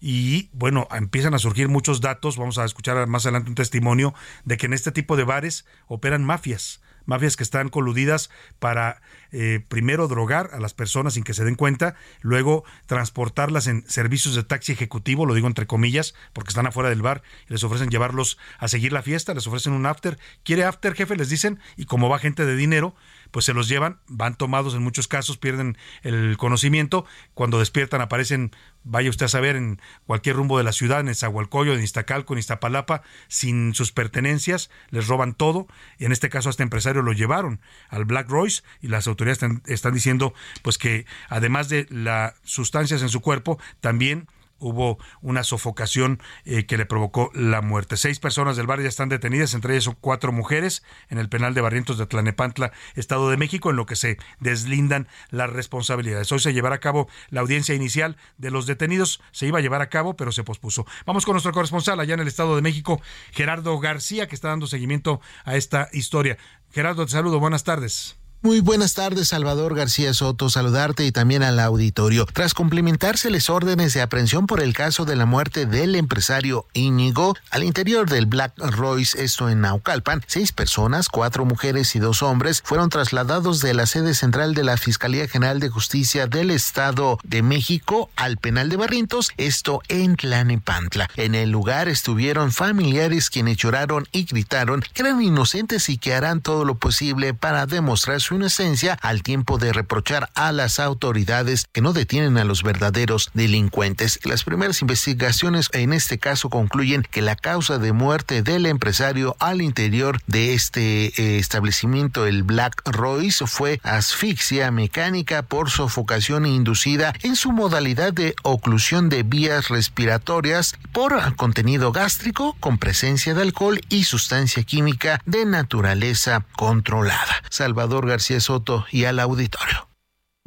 y bueno, empiezan a surgir muchos datos, vamos a escuchar más adelante un testimonio de que en este tipo de bares operan mafias, mafias que están coludidas para eh, primero drogar a las personas sin que se den cuenta, luego transportarlas en servicios de taxi ejecutivo, lo digo entre comillas, porque están afuera del bar y les ofrecen llevarlos a seguir la fiesta, les ofrecen un after, quiere after jefe, les dicen, y como va gente de dinero, pues se los llevan, van tomados en muchos casos, pierden el conocimiento, cuando despiertan aparecen, vaya usted a saber, en cualquier rumbo de la ciudad, en Zahualcoyo, en Iztacalco, en Iztapalapa, sin sus pertenencias, les roban todo, y en este caso a este empresario lo llevaron al Black Royce y las autoridades están, están diciendo pues que además de las sustancias en su cuerpo, también hubo una sofocación eh, que le provocó la muerte. Seis personas del barrio ya están detenidas, entre ellas son cuatro mujeres, en el penal de Barrientos de Tlanepantla, Estado de México, en lo que se deslindan las responsabilidades. Hoy se llevará a cabo la audiencia inicial de los detenidos, se iba a llevar a cabo, pero se pospuso. Vamos con nuestro corresponsal allá en el Estado de México, Gerardo García, que está dando seguimiento a esta historia. Gerardo, te saludo, buenas tardes. Muy buenas tardes, Salvador García Soto, saludarte y también al auditorio. Tras cumplimentárseles órdenes de aprehensión por el caso de la muerte del empresario Íñigo al interior del Black Royce, esto en Naucalpan, seis personas, cuatro mujeres y dos hombres, fueron trasladados de la sede central de la Fiscalía General de Justicia del Estado de México al penal de Barrientos, esto en Tlanepantla. En el lugar estuvieron familiares quienes lloraron y gritaron que eran inocentes y que harán todo lo posible para demostrar su inocencia al tiempo de reprochar a las autoridades que no detienen a los verdaderos delincuentes. Las primeras investigaciones en este caso concluyen que la causa de muerte del empresario al interior de este eh, establecimiento, el Black Royce, fue asfixia mecánica por sofocación inducida en su modalidad de oclusión de vías respiratorias por contenido gástrico con presencia de alcohol y sustancia química de naturaleza controlada. Salvador García Soto y al auditorio.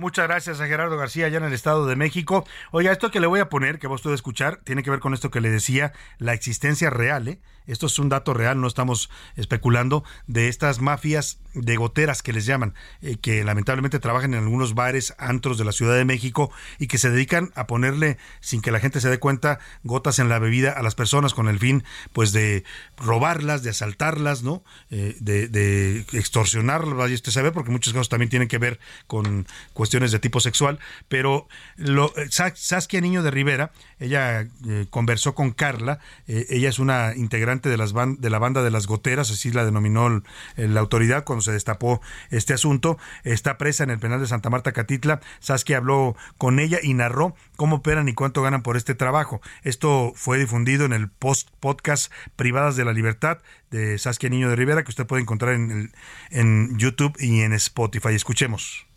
Muchas gracias a Gerardo García allá en el Estado de México. Oiga, esto que le voy a poner, que vos puede escuchar, tiene que ver con esto que le decía, la existencia real, ¿eh? esto es un dato real, no estamos especulando, de estas mafias de goteras que les llaman, eh, que lamentablemente trabajan en algunos bares, antros de la Ciudad de México y que se dedican a ponerle, sin que la gente se dé cuenta, gotas en la bebida a las personas con el fin, pues, de robarlas, de asaltarlas, ¿no? Eh, de, de, extorsionarlas, vaya usted sabe, porque muchos casos también tienen que ver con cuestiones de tipo sexual, pero lo, eh, Saskia Niño de Rivera, ella conversó con Carla, ella es una integrante de, las de la banda de las goteras, así la denominó la autoridad cuando se destapó este asunto. Está presa en el penal de Santa Marta Catitla. Saskia habló con ella y narró cómo operan y cuánto ganan por este trabajo. Esto fue difundido en el post podcast Privadas de la Libertad de Saskia Niño de Rivera, que usted puede encontrar en, en YouTube y en Spotify. Escuchemos.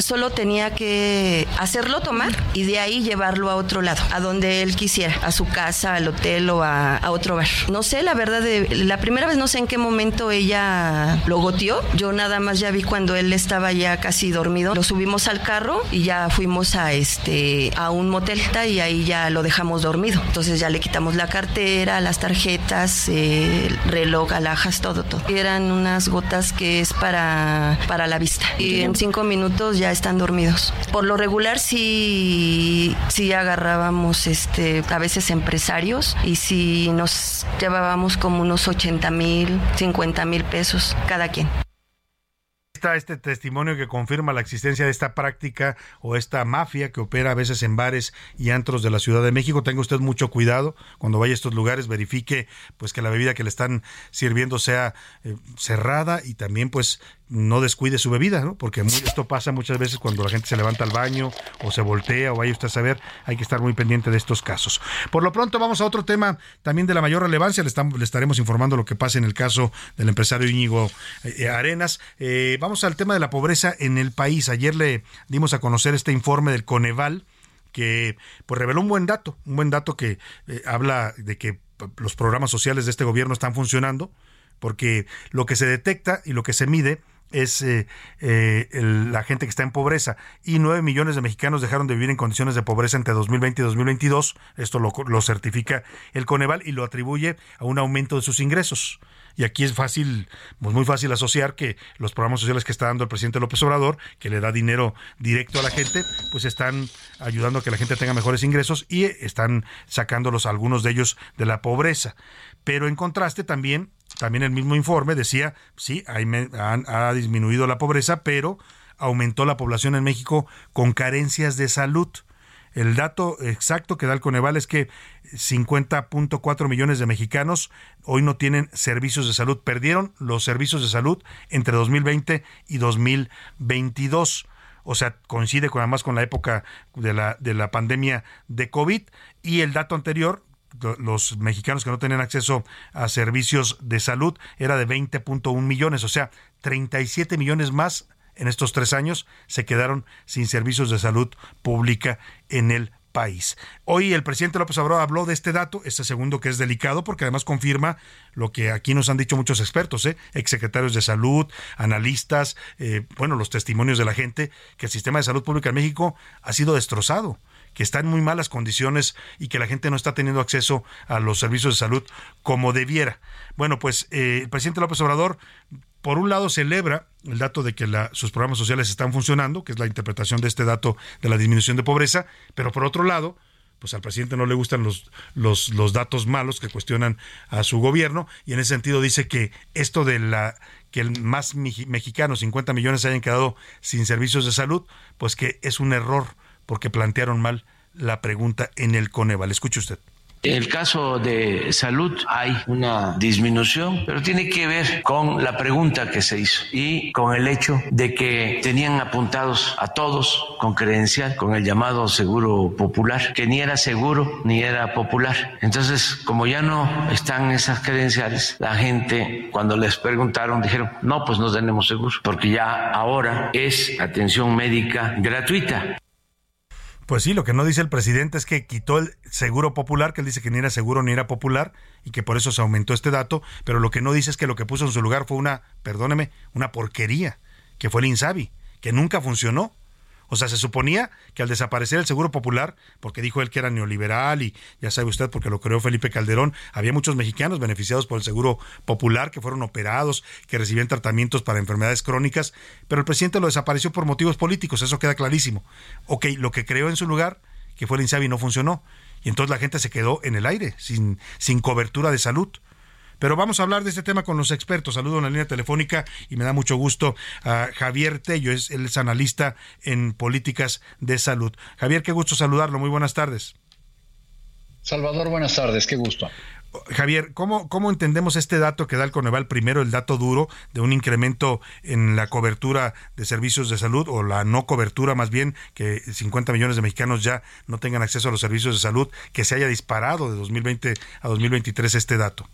Solo tenía que hacerlo tomar y de ahí llevarlo a otro lado, a donde él quisiera, a su casa, al hotel o a, otro bar. No sé, la verdad, de, la primera vez no sé en qué momento ella lo goteó. Yo nada más ya vi cuando él estaba ya casi dormido. Lo subimos al carro y ya fuimos a este a un motel y ahí ya lo dejamos dormido. Entonces ya le quitamos la cartera, las tarjetas, el reloj, alhajas, todo, todo. Eran unas gotas que es para, para la vista. Y en cinco minutos ya ya están dormidos. Por lo regular sí, sí agarrábamos este, a veces empresarios y si nos llevábamos como unos 80 mil, 50 mil pesos cada quien está este testimonio que confirma la existencia de esta práctica o esta mafia que opera a veces en bares y antros de la Ciudad de México. Tenga usted mucho cuidado cuando vaya a estos lugares, verifique pues que la bebida que le están sirviendo sea eh, cerrada y también pues no descuide su bebida, ¿no? Porque esto pasa muchas veces cuando la gente se levanta al baño o se voltea o vaya usted a saber, hay que estar muy pendiente de estos casos. Por lo pronto vamos a otro tema también de la mayor relevancia, le, estamos, le estaremos informando lo que pasa en el caso del empresario Íñigo eh, Arenas. Eh, vamos al tema de la pobreza en el país. Ayer le dimos a conocer este informe del Coneval que pues reveló un buen dato, un buen dato que eh, habla de que los programas sociales de este gobierno están funcionando, porque lo que se detecta y lo que se mide es eh, eh, la gente que está en pobreza y 9 millones de mexicanos dejaron de vivir en condiciones de pobreza entre 2020 y 2022. Esto lo, certifica el Coneval y lo atribuye a un aumento de sus ingresos. Y aquí es fácil, pues muy fácil asociar que los programas sociales que está dando el presidente López Obrador, que le da dinero directo a la gente, pues están ayudando a que la gente tenga mejores ingresos y están sacándolos algunos de ellos de la pobreza. Pero en contraste también, también el mismo informe decía, sí, ha disminuido la pobreza, pero aumentó la población en México con carencias de salud. El dato exacto que da el Coneval es que 50.4 millones de mexicanos hoy no tienen servicios de salud. Perdieron los servicios de salud entre 2020 y 2022 o sea, coincide con, además con la época de la, de la pandemia de COVID. Y el dato anterior, los mexicanos que no tenían acceso a servicios de salud, era de 20.1 millones, o sea, 37 millones más en estos tres años se quedaron sin servicios de salud pública en el país. Hoy el presidente López Obrador habló de este dato, este segundo que es delicado, porque además confirma lo que aquí nos han dicho muchos expertos, ¿eh? exsecretarios de salud, analistas, eh, bueno, los testimonios de la gente, que el sistema de salud pública en México ha sido destrozado que está en muy malas condiciones y que la gente no está teniendo acceso a los servicios de salud como debiera. Bueno, pues eh, el presidente López Obrador por un lado celebra el dato de que sus programas sociales están funcionando, que es la interpretación de este dato de la disminución de pobreza, pero por otro lado, pues al presidente no le gustan los, los, datos malos que cuestionan a su gobierno y en ese sentido dice que esto de la que el más mexicanos, 50 millones, hayan quedado sin servicios de salud, pues que es un error porque plantearon mal la pregunta en el Coneval. Escuche usted. En el caso de salud hay una disminución, pero tiene que ver con la pregunta que se hizo y con el hecho de que tenían apuntados a todos con credencial, con el llamado seguro popular, que ni era seguro ni era popular. Entonces, como ya no están esas credenciales, la gente cuando les preguntaron dijeron, no, pues no tenemos seguro, porque ya ahora es atención médica gratuita. Pues sí, lo que no dice el presidente es que quitó el seguro popular, que él dice que ni era seguro ni era popular y que por eso se aumentó este dato, pero lo que no dice es que lo que puso en su lugar fue una, perdóneme, una porquería, que fue el Insabi, que nunca funcionó o sea, se suponía que al desaparecer el Seguro Popular, porque dijo él que era neoliberal y ya sabe usted porque lo creó Felipe Calderón, había muchos mexicanos beneficiados por el Seguro Popular que fueron operados, que recibían tratamientos para enfermedades crónicas, pero el presidente lo desapareció por motivos políticos, eso queda clarísimo. Ok, lo que creó en su lugar, que fue el INSABI, no funcionó. Y entonces la gente se quedó en el aire, sin, sin cobertura de salud. Pero vamos a hablar de este tema con los expertos. Saludo en la línea telefónica y me da mucho gusto a Javier Tello, es, él es analista en políticas de salud. Javier, qué gusto saludarlo. Muy buenas tardes. Salvador, buenas tardes, qué gusto. Javier, ¿cómo, ¿cómo entendemos este dato que da el Coneval? Primero, el dato duro de un incremento en la cobertura de servicios de salud o la no cobertura más bien, que 50 millones de mexicanos ya no tengan acceso a los servicios de salud, que se haya disparado de 2020 a 2023 este dato.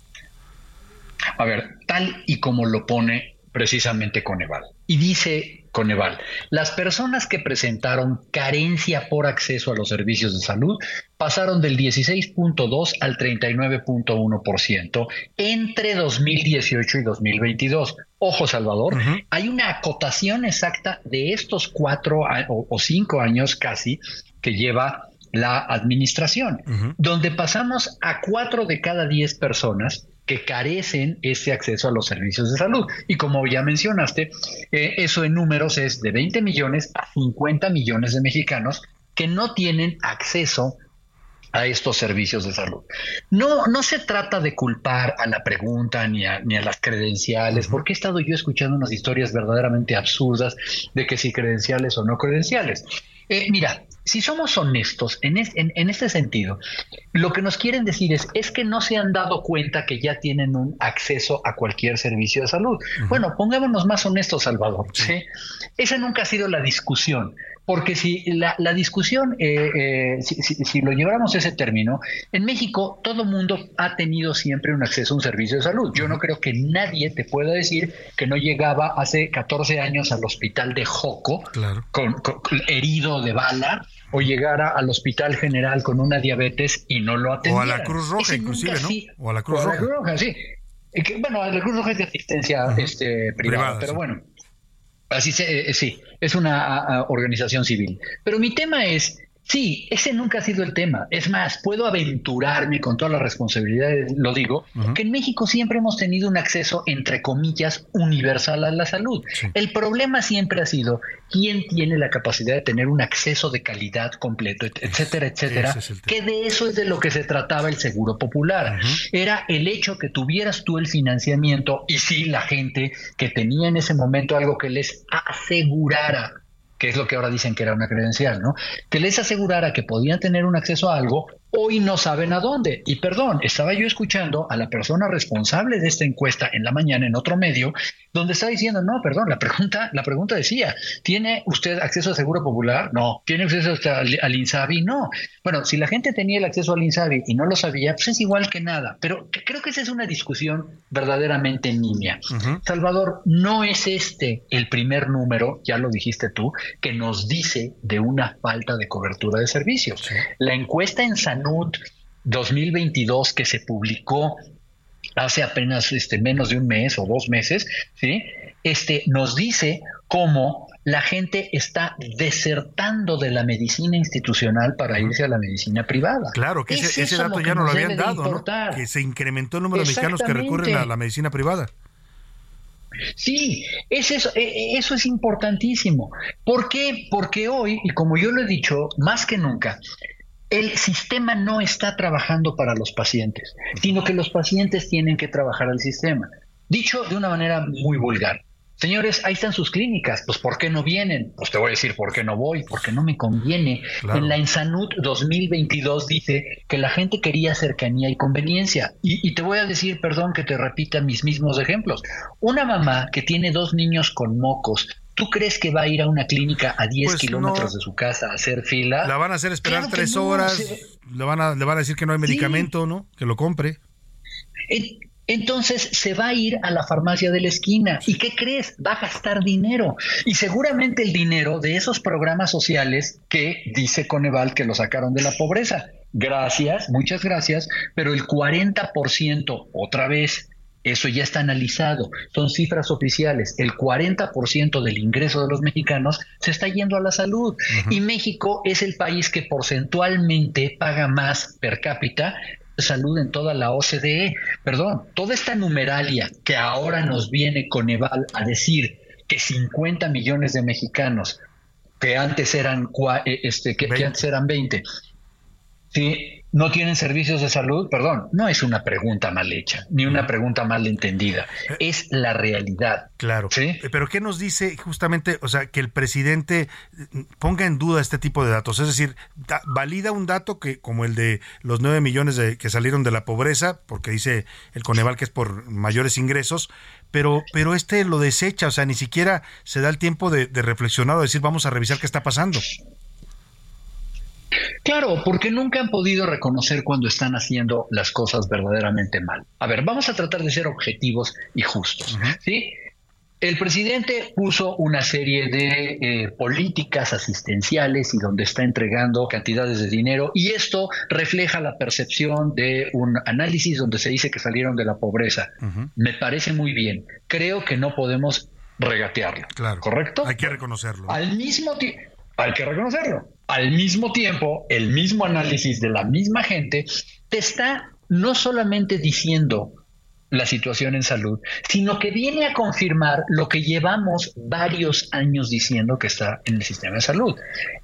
A ver, tal y como lo pone precisamente Coneval. Y dice Coneval, las personas que presentaron carencia por acceso a los servicios de salud pasaron del 16.2 al 39.1% entre 2018 y 2022. Ojo, Salvador, hay una acotación exacta de estos cuatro o, cinco años casi que lleva la administración, donde pasamos a cuatro de cada diez personas que carecen ese acceso a los servicios de salud. Y como ya mencionaste, eh, eso en números es de 20 millones a 50 millones de mexicanos que no tienen acceso a estos servicios de salud. No, no se trata de culpar a la pregunta ni a, ni a las credenciales, porque he estado yo escuchando unas historias verdaderamente absurdas de que si credenciales o no credenciales. Eh, mira, si somos honestos en, este sentido, lo que nos quieren decir es, es que no se han dado cuenta que ya tienen un acceso a cualquier servicio de salud. Bueno, pongámonos más honestos, Salvador. ¿sí? Esa nunca ha sido la discusión. Porque si la, discusión, eh, eh, si, lo lleváramos a ese término, en México todo mundo ha tenido siempre un acceso a un servicio de salud. Yo no creo que nadie te pueda decir que no llegaba hace 14 años al hospital de Joco con, herido de bala o llegara al hospital general con una diabetes y no lo atendieran. O a la Cruz Roja, inclusive, ¿no? O a la Cruz, Roja. sí. bueno, a la Cruz Roja es de asistencia este, privada, pero bueno. Así se, eh, sí, es una organización civil. Pero mi tema es, Sí, ese nunca ha sido el tema. Es más, puedo aventurarme con todas las responsabilidades, lo digo, que en México siempre hemos tenido un acceso, entre comillas, universal a la salud. El problema siempre ha sido quién tiene la capacidad de tener un acceso de calidad completo, etcétera, etcétera, que de eso es de lo que se trataba el Seguro Popular. Era el hecho que tuvieras tú el financiamiento y sí la gente que tenía en ese momento algo que les asegurara que es lo que ahora dicen que era una credencial, ¿no? Que les asegurara que podían tener un acceso a algo hoy no saben a dónde. Y perdón, estaba yo escuchando a la persona responsable de esta encuesta en la mañana en otro medio, donde está diciendo, no, perdón, la pregunta, la pregunta decía, ¿tiene usted acceso a Seguro Popular? No. ¿Tiene acceso al, al INSABI? No. Bueno, si la gente tenía el acceso al INSABI y no lo sabía, pues es igual que nada. Pero creo que esa es una discusión verdaderamente niña. Salvador, no es este el primer número, ya lo dijiste tú, que nos dice de una falta de cobertura de servicios. La encuesta en San 2022 que se publicó hace apenas este, menos de un mes o dos meses, ¿sí? este, nos dice cómo la gente está desertando de la medicina institucional para irse a la medicina privada. Claro, que ese, dato ya no lo habían dado, ¿no? que se incrementó el número de mexicanos que recurren a la medicina privada. Sí, es eso, e, eso es importantísimo. ¿Por qué? Porque hoy, y como yo lo he dicho más que nunca, el sistema no está trabajando para los pacientes, sino que los pacientes tienen que trabajar al sistema. Dicho de una manera muy vulgar, Señores, ahí están sus clínicas, pues ¿por qué no vienen? Pues te voy a decir por qué no voy, porque no me conviene. En la Ensanut 2022 dice que la gente quería cercanía y conveniencia. Y, y, te voy a decir, perdón que te repita mis mismos ejemplos. Una mamá que tiene dos niños con mocos, ¿Tú crees que va a ir a una clínica a 10 pues kilómetros de su casa a hacer fila? La van a hacer esperar tres horas, le, van a, le van a decir que no hay medicamento, ¿no? Que lo compre. Entonces se va a ir a la farmacia de la esquina. ¿Y qué crees? Va a gastar dinero. Y seguramente el dinero de esos programas sociales que dice Coneval que lo sacaron de la pobreza. Gracias, muchas gracias, pero el 40% otra vez eso ya está analizado, son cifras oficiales. El 40% del ingreso de los mexicanos se está yendo a la salud. Y México es el país que porcentualmente paga más per cápita de salud en toda la OCDE. Perdón, toda esta numeralia que ahora nos viene con Eval a decir que 50 millones de mexicanos que antes eran eh, este que, que antes eran 20 sí no tienen servicios de salud, perdón, no es una pregunta mal hecha, ni una pregunta mal entendida, eh, es la realidad. Claro. ¿sí? Eh, pero ¿qué nos dice justamente, o sea, que el presidente mm, ponga en duda este tipo de datos? Es decir, valida un dato que como el de los nueve millones de, que salieron de la pobreza, porque dice el Coneval que es por mayores ingresos, pero, pero este lo desecha, o sea, ni siquiera se da el tiempo de, de reflexionar o decir, vamos a revisar qué está pasando. Claro, porque nunca han podido reconocer cuando están haciendo las cosas verdaderamente mal. A ver, vamos a tratar de ser objetivos y justos. ¿sí? El presidente puso una serie de eh, políticas asistenciales y donde está entregando cantidades de dinero y esto refleja la percepción de un análisis donde se dice que salieron de la pobreza. Me parece muy bien. Creo que no podemos regatearlo. Claro. ¿Correcto? Hay que reconocerlo. Al mismo tiempo, hay que reconocerlo al mismo tiempo, el mismo análisis de la misma gente te está no solamente diciendo la situación en salud, sino que viene a confirmar lo que llevamos varios años diciendo que está en el sistema de salud.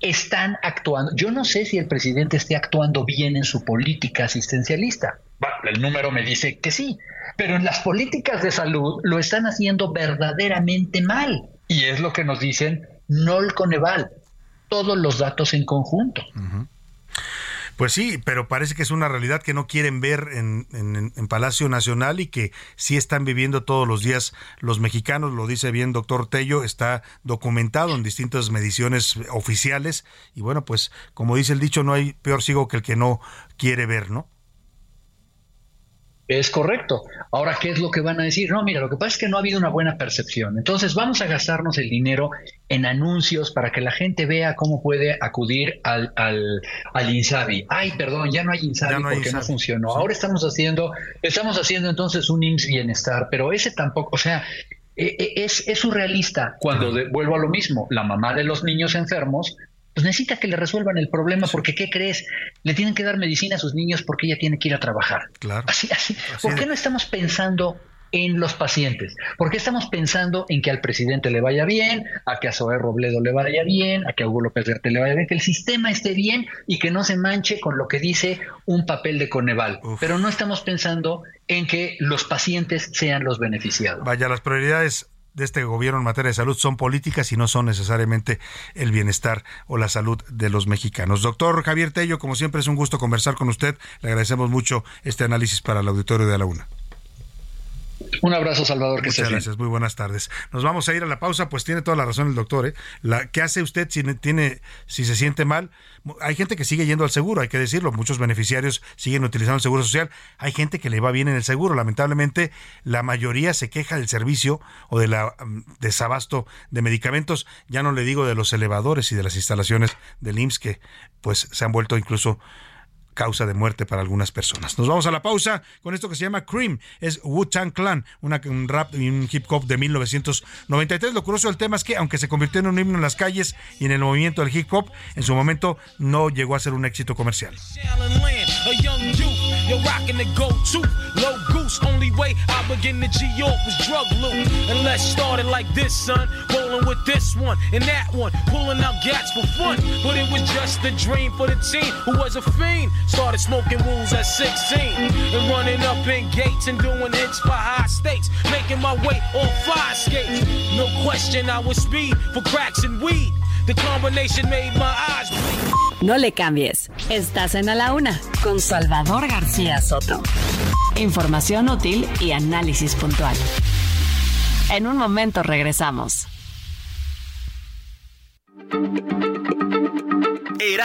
Están actuando, yo no sé si el presidente esté actuando bien en su política asistencialista. el número me dice que sí, pero en las políticas de salud lo están haciendo verdaderamente mal. Y es lo que nos dicen no el Coneval, todos los datos en conjunto. Pues sí, pero parece que es una realidad que no quieren ver en, en, Palacio Nacional y que sí están viviendo todos los días los mexicanos, lo dice bien doctor Tello, está documentado en distintas mediciones oficiales y bueno, pues como dice el dicho, no hay peor ciego que el que no quiere ver, ¿no? Es correcto. Ahora, ¿qué es lo que van a decir? No, mira, lo que pasa es que no ha habido una buena percepción. Entonces, vamos a gastarnos el dinero en anuncios para que la gente vea cómo puede acudir al, al, al Insabi. Ay, perdón, ya no hay Insabi porque no funcionó. Ahora estamos haciendo, estamos haciendo entonces un IMSS Bienestar, pero ese tampoco, o sea, e, e, es, es surrealista cuando vuelvo a lo mismo. La mamá de los niños enfermos pues necesita que le resuelvan el problema porque ¿qué crees? Le tienen que dar medicina a sus niños porque ella tiene que ir a trabajar. Claro. Así, así. ¿Por qué no estamos pensando en los pacientes. Porque estamos pensando en que al presidente le vaya bien, a que a Zoé Robledo le vaya bien, a que a Hugo López Garte le vaya bien, que el sistema esté bien y que no se manche con lo que dice un papel de Coneval. Pero no estamos pensando en que los pacientes sean los beneficiados. Vaya, las prioridades de este gobierno en materia de salud son políticas y no son necesariamente el bienestar o la salud de los mexicanos. Doctor Javier Tello, como siempre es un gusto conversar con usted. Le agradecemos mucho este análisis para el auditorio de la UNA. Un abrazo, Salvador. Que Muchas gracias. Muy buenas tardes. Nos vamos a ir a la pausa. Pues tiene toda la razón el doctor. ¿eh? La, ¿Qué hace usted si, tiene, si se siente mal? Hay gente que sigue yendo al seguro, hay que decirlo. Muchos beneficiarios siguen utilizando el seguro social. Hay gente que le va bien en el seguro. Lamentablemente, la mayoría se queja del servicio o del um, desabasto de medicamentos. Ya no le digo de los elevadores y de las instalaciones del IMSS que pues se han vuelto incluso causa de muerte para algunas personas. Nos vamos a la pausa con esto que se llama Cream. Es Wu-Tang Clan, una, un rap y un hip hop de 1993. Lo curioso del tema es que, aunque se convirtió en un himno en las calles y en el movimiento del hip hop, en su momento no llegó a ser un éxito comercial. You're rocking the go-to. Low goose, only way I begin to G York was drug loot. And let's start it like this, son. Rolling with this one and that one. Pulling out gats for fun. But it was just a dream for the team who was a fiend. Started smoking rules at 16. And running up in gates and doing hits for high stakes. Making my way on fire skates. No question I was speed for cracks and weed. The combination made my eyes bleed. No le cambies. Estás en A la Una con Salvador García Soto. Información útil y análisis puntual. En un momento regresamos.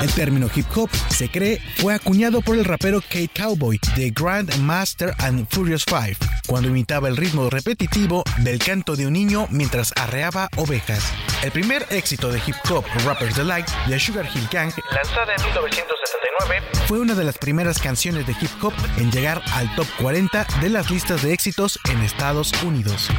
El término hip hop, se cree, fue acuñado por el rapero Kate Cowboy de Grand Master and Furious Five, cuando imitaba el ritmo repetitivo del canto de un niño mientras arreaba ovejas. El primer éxito de hip hop, Rapper's Delight, de Sugar Hill Gang, lanzada en 1979, fue una de las primeras canciones de hip hop en llegar al top 40 de las listas de éxitos en Estados Unidos.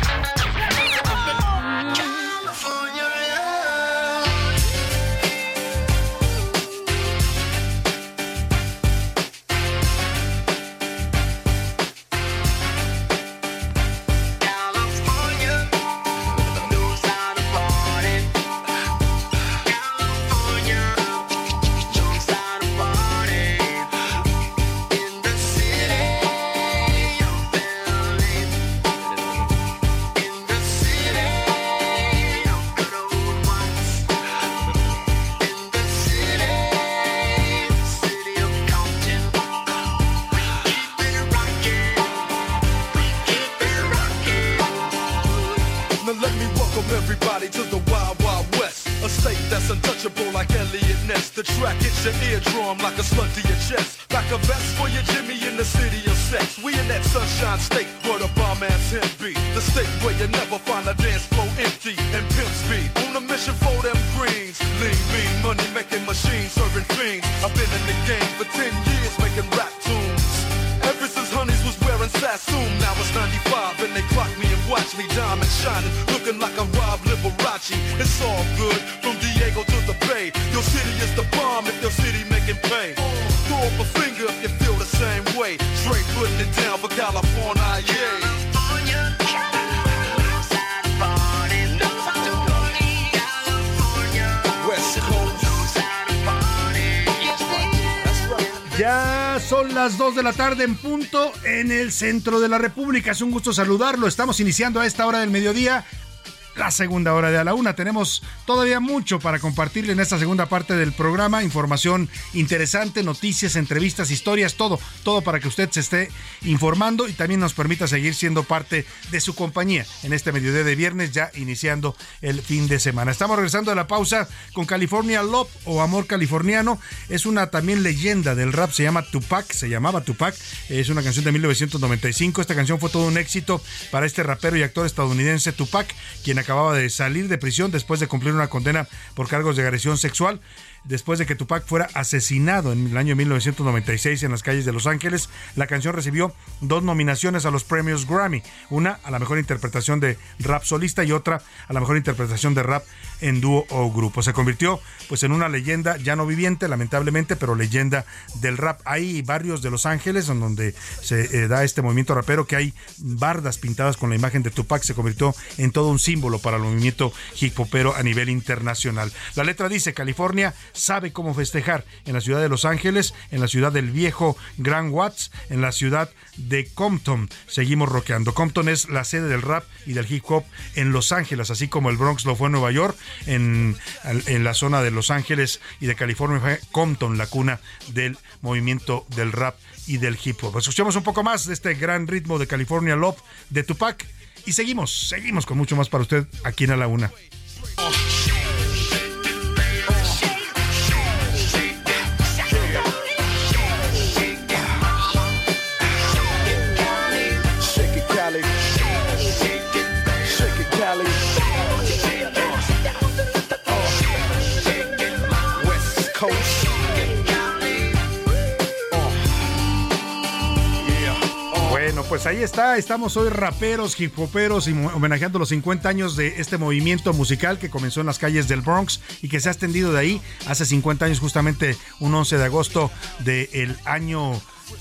En punto en el centro de la República. Es un gusto saludarlo. Estamos iniciando a esta hora del mediodía la segunda hora de a la una. Tenemos todavía mucho para compartirle en esta segunda parte del programa. Información interesante, noticias, entrevistas, historias, todo, todo para que usted se esté informando y también nos permita seguir siendo parte de su compañía en este mediodía de viernes, ya iniciando el fin de semana. Estamos regresando a la pausa con California Love o Amor Californiano. Es una también leyenda del rap, se llama Tupac, se llamaba Tupac. Es una canción de 1995. Esta canción fue todo un éxito para este rapero y actor estadounidense Tupac, quien acababa de salir de prisión después de cumplir una condena por cargos de agresión sexual después de que Tupac fuera asesinado en el año 1996 en las calles de Los Ángeles. La canción recibió dos nominaciones a los premios Grammy, una a la mejor interpretación de rap solista y otra a la mejor interpretación de rap en dúo o grupo. Se convirtió pues en una leyenda ya no viviente, lamentablemente, pero leyenda del rap. Hay barrios de Los Ángeles en donde se eh, da este movimiento rapero que hay bardas pintadas con la imagen de Tupac, se convirtió en todo un símbolo para el movimiento hip hopero a nivel internacional. La letra dice California sabe cómo festejar en la ciudad de Los Ángeles, en la ciudad del viejo Grand Watts, en la ciudad de Compton. Seguimos rockeando. Compton es la sede del rap y del hip hop en Los Ángeles, así como el Bronx lo fue en Nueva York, en, en la zona de Los Ángeles y de California fue Compton, la cuna del movimiento del rap y del hip hop. Escuchemos un poco más de este gran ritmo de California Love de Tupac y seguimos, seguimos con mucho más para usted aquí en A la Una. Pues ahí está, estamos hoy raperos, hip hoperos y homenajeando los 50 años de este movimiento musical que comenzó en las calles del Bronx y que se ha extendido de ahí hace 50 años, justamente un 11 de agosto del año,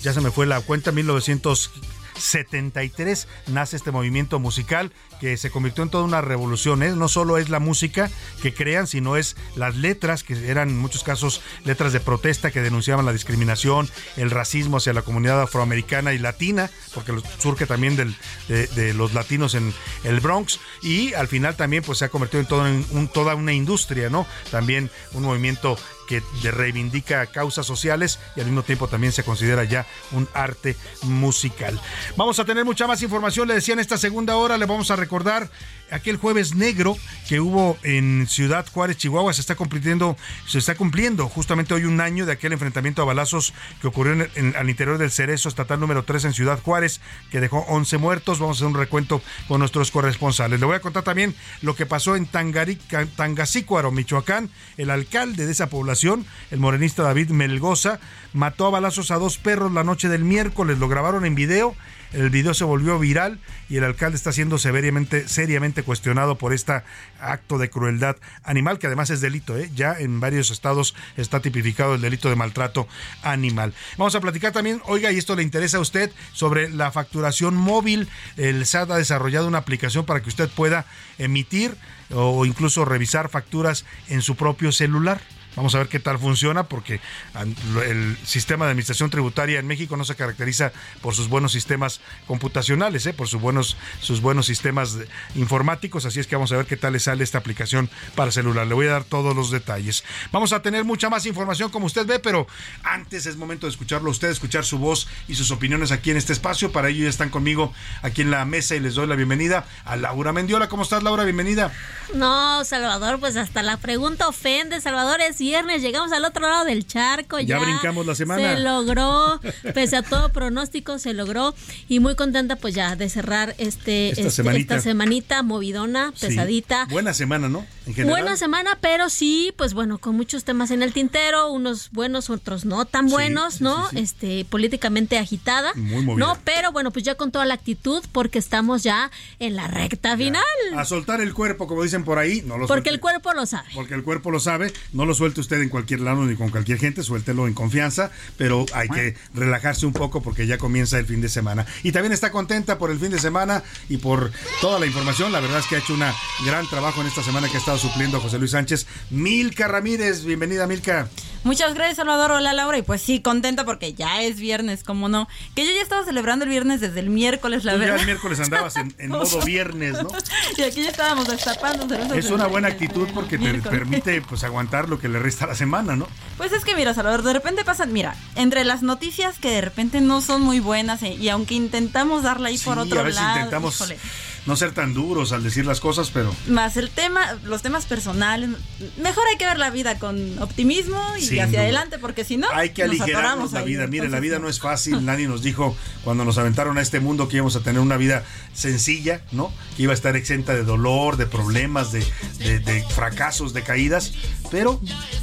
ya se me fue la cuenta, 1900 73 nace este movimiento musical que se convirtió en toda una revolución. ¿eh? No solo es la música que crean, sino es las letras, que eran en muchos casos letras de protesta que denunciaban la discriminación, el racismo hacia la comunidad afroamericana y latina, porque surge también de, los latinos en el Bronx. Y al final también pues, se ha convertido en toda una industria, ¿no? También un movimiento que reivindica causas sociales y al mismo tiempo también se considera ya un arte musical. Vamos a tener mucha más información, le decía en esta segunda hora, le vamos a recordar aquel jueves negro que hubo en Ciudad Juárez, Chihuahua, se está cumpliendo, se está cumpliendo justamente hoy un año de aquel enfrentamiento a balazos que ocurrió en, al interior del Cerezo Estatal número 3 en Ciudad Juárez, que dejó 11 muertos. Vamos a hacer un recuento con nuestros corresponsales. Le voy a contar también lo que pasó en Tangasícuaro, Michoacán. El alcalde de esa población, el morenista David Melgoza, mató a balazos a dos perros la noche del miércoles. Lo grabaron en video el video se volvió viral y el alcalde está siendo severamente, seriamente cuestionado por este acto de crueldad animal, que además es delito. ¿eh? Ya en varios estados está tipificado el delito de maltrato animal. Vamos a platicar también, oiga, y esto le interesa a usted, sobre la facturación móvil. El SAT ha desarrollado una aplicación para que usted pueda emitir o incluso revisar facturas en su propio celular. Vamos a ver qué tal funciona porque el sistema de administración tributaria en México no se caracteriza por sus buenos sistemas computacionales, ¿eh? por sus buenos, sus buenos sistemas informáticos. Así es que vamos a ver qué tal le sale esta aplicación para celular. Le voy a dar todos los detalles. Vamos a tener mucha más información como usted ve, pero antes es momento de escucharlo a usted, escuchar su voz y sus opiniones aquí en este espacio. Para ello ya están conmigo aquí en la mesa y les doy la bienvenida a Laura Mendiola. ¿Cómo estás, Laura? Bienvenida. No, Salvador, pues hasta la pregunta ofende, Salvador. Es viernes, llegamos al otro lado del charco. Ya, ya brincamos la semana. Se logró, pese a todo pronóstico, se logró. Y muy contenta, pues ya, de cerrar este, esta, este, semanita. movidona, pesadita. Buena semana, ¿no? Buena semana, pero sí, pues bueno, con muchos temas en el tintero, unos buenos, otros no tan buenos, ¿no? Este, políticamente agitada. Muy movida. No, pero bueno, pues ya con toda la actitud, porque estamos ya en la recta final. A soltar el cuerpo, como dicen por ahí, no lo Porque el cuerpo lo sabe. Porque el cuerpo lo sabe, no lo suelte usted en cualquier lado ni con cualquier gente, suéltelo en confianza, pero hay que relajarse un poco porque ya comienza el fin de semana. Y también está contenta por el fin de semana y por toda la información. La verdad es que ha hecho un gran trabajo en esta semana que ha estado supliendo a José Luis Sánchez. Milka Ramírez, bienvenida Milka. Muchas gracias, Salvador. Hola, Laura. Y pues sí, contenta porque ya es viernes, como no. Que yo ya estaba celebrando el viernes desde el miércoles, la Tú verdad. Ya el miércoles andabas en, en modo viernes, ¿no? y aquí ya estábamos destapando Es una buena actitud porque te miércoles. permite pues aguantar lo que le resta a la semana, ¿no? Pues es que mira, Salvador, de repente pasan, mira, entre las noticias que de repente no son muy buenas eh, y aunque intentamos darla ahí por otro a veces lado, intentamos híjole, no ser tan duros al decir las cosas, pero más el tema, los temas personales, mejor hay que ver la vida con optimismo y Sin hacia duda. adelante porque si no hay que nos aligerarnos la ahí. vida. Mire, la vida no. no es fácil. Nadie nos dijo cuando nos aventaron a este mundo que íbamos a tener una vida sencilla, ¿no? Que iba a estar exenta de dolor, de problemas, de, de- de fracasos, de caídas. Pero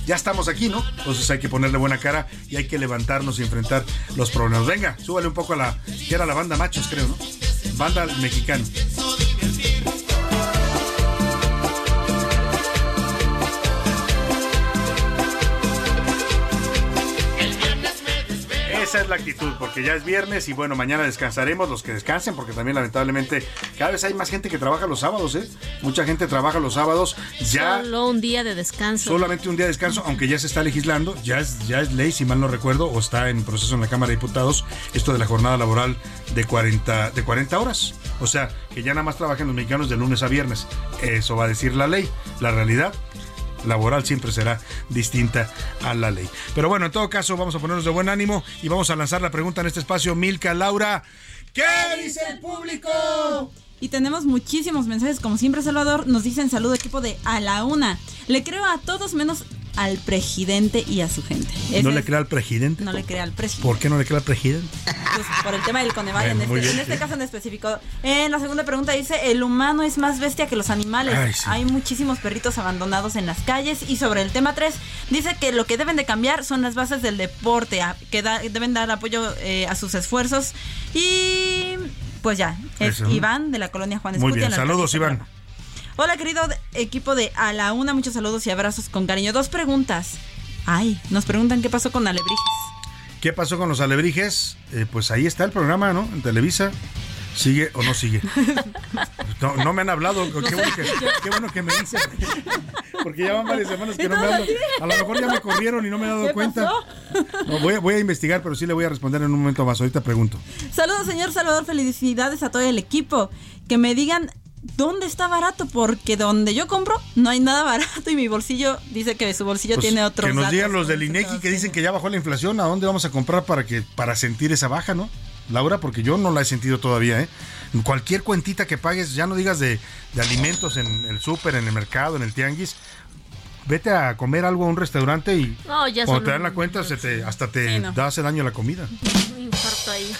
ya estamos aquí, ¿no? Entonces hay que ponerle buena cara y hay que levantarnos y enfrentar los problemas. Venga, súbale un poco a la. que era la banda Machos, creo, ¿no? Banda mexicana. Esa es la actitud, porque ya es viernes y bueno, mañana descansaremos los que descansen, porque también lamentablemente cada vez hay más gente que trabaja los sábados, ¿eh? Mucha gente trabaja los sábados, ya Solo un día de descanso. solamente un día de descanso, aunque ya se está legislando, ya es, ya es ley, si mal no recuerdo, o está en proceso en la Cámara de Diputados, esto de la jornada laboral de 40, de 40 horas. O sea, que ya nada más trabajen los mexicanos de lunes a viernes. Eso va a decir la ley. La realidad laboral siempre será distinta a la ley. Pero bueno, en todo caso, vamos a ponernos de buen ánimo y vamos a lanzar la pregunta en este espacio. Milka, Laura, ¿qué dice el público? Y tenemos muchísimos mensajes, como siempre, Salvador. Nos dicen saludo equipo de A la Una. Le creo a todos menos al presidente y a su gente. Ese ¿No le crea al presidente? No le crea al presidente. ¿Por qué no le crea al presidente? Pues, por el tema del Coneval Bueno, en, muy este, en bien. este caso en específico. En la segunda pregunta dice, el humano es más bestia que los animales. Ay, sí. Hay muchísimos perritos abandonados en las calles. Y sobre el tema 3, dice que lo que deben de cambiar son las bases del deporte, que da- deben dar apoyo eh, a sus esfuerzos. Y pues ya, es Eso. Iván de la colonia Juan Muy Escutia. bien, en la saludos Iván. Hola querido equipo de A la Una, muchos saludos y abrazos con cariño. Dos preguntas. Ay, nos preguntan qué pasó con Alebrijes. ¿Qué pasó con los alebrijes? Eh, pues ahí está el programa, ¿no? En Televisa. ¿Sigue o no sigue? No, no me han hablado. Qué bueno que, qué bueno que me dicen. Porque ya van varias semanas que no me hablan. A lo mejor ya me corrieron y no me he dado ¿Qué cuenta. No, voy, a, voy a investigar, pero sí le voy a responder en un momento más. Ahorita pregunto. Saludos, señor Salvador. Felicidades a todo el equipo. Que me digan dónde está barato, porque donde yo compro no hay nada barato y mi bolsillo dice que su bolsillo Pues, tiene otros que nos digan los del INEGI que dicen que ya bajó la inflación. ¿A dónde vamos a comprar para que para sentir esa baja, no? Laura, porque yo no la he sentido todavía, ¿eh? Cualquier cuentita que pagues, ya no digas de, de alimentos en el súper, en el mercado, en el tianguis, vete a comer algo a un restaurante y No, ya cuando te dan la cuenta se te, hasta te Sí, no. da hace daño la comida. Un infarto ahí.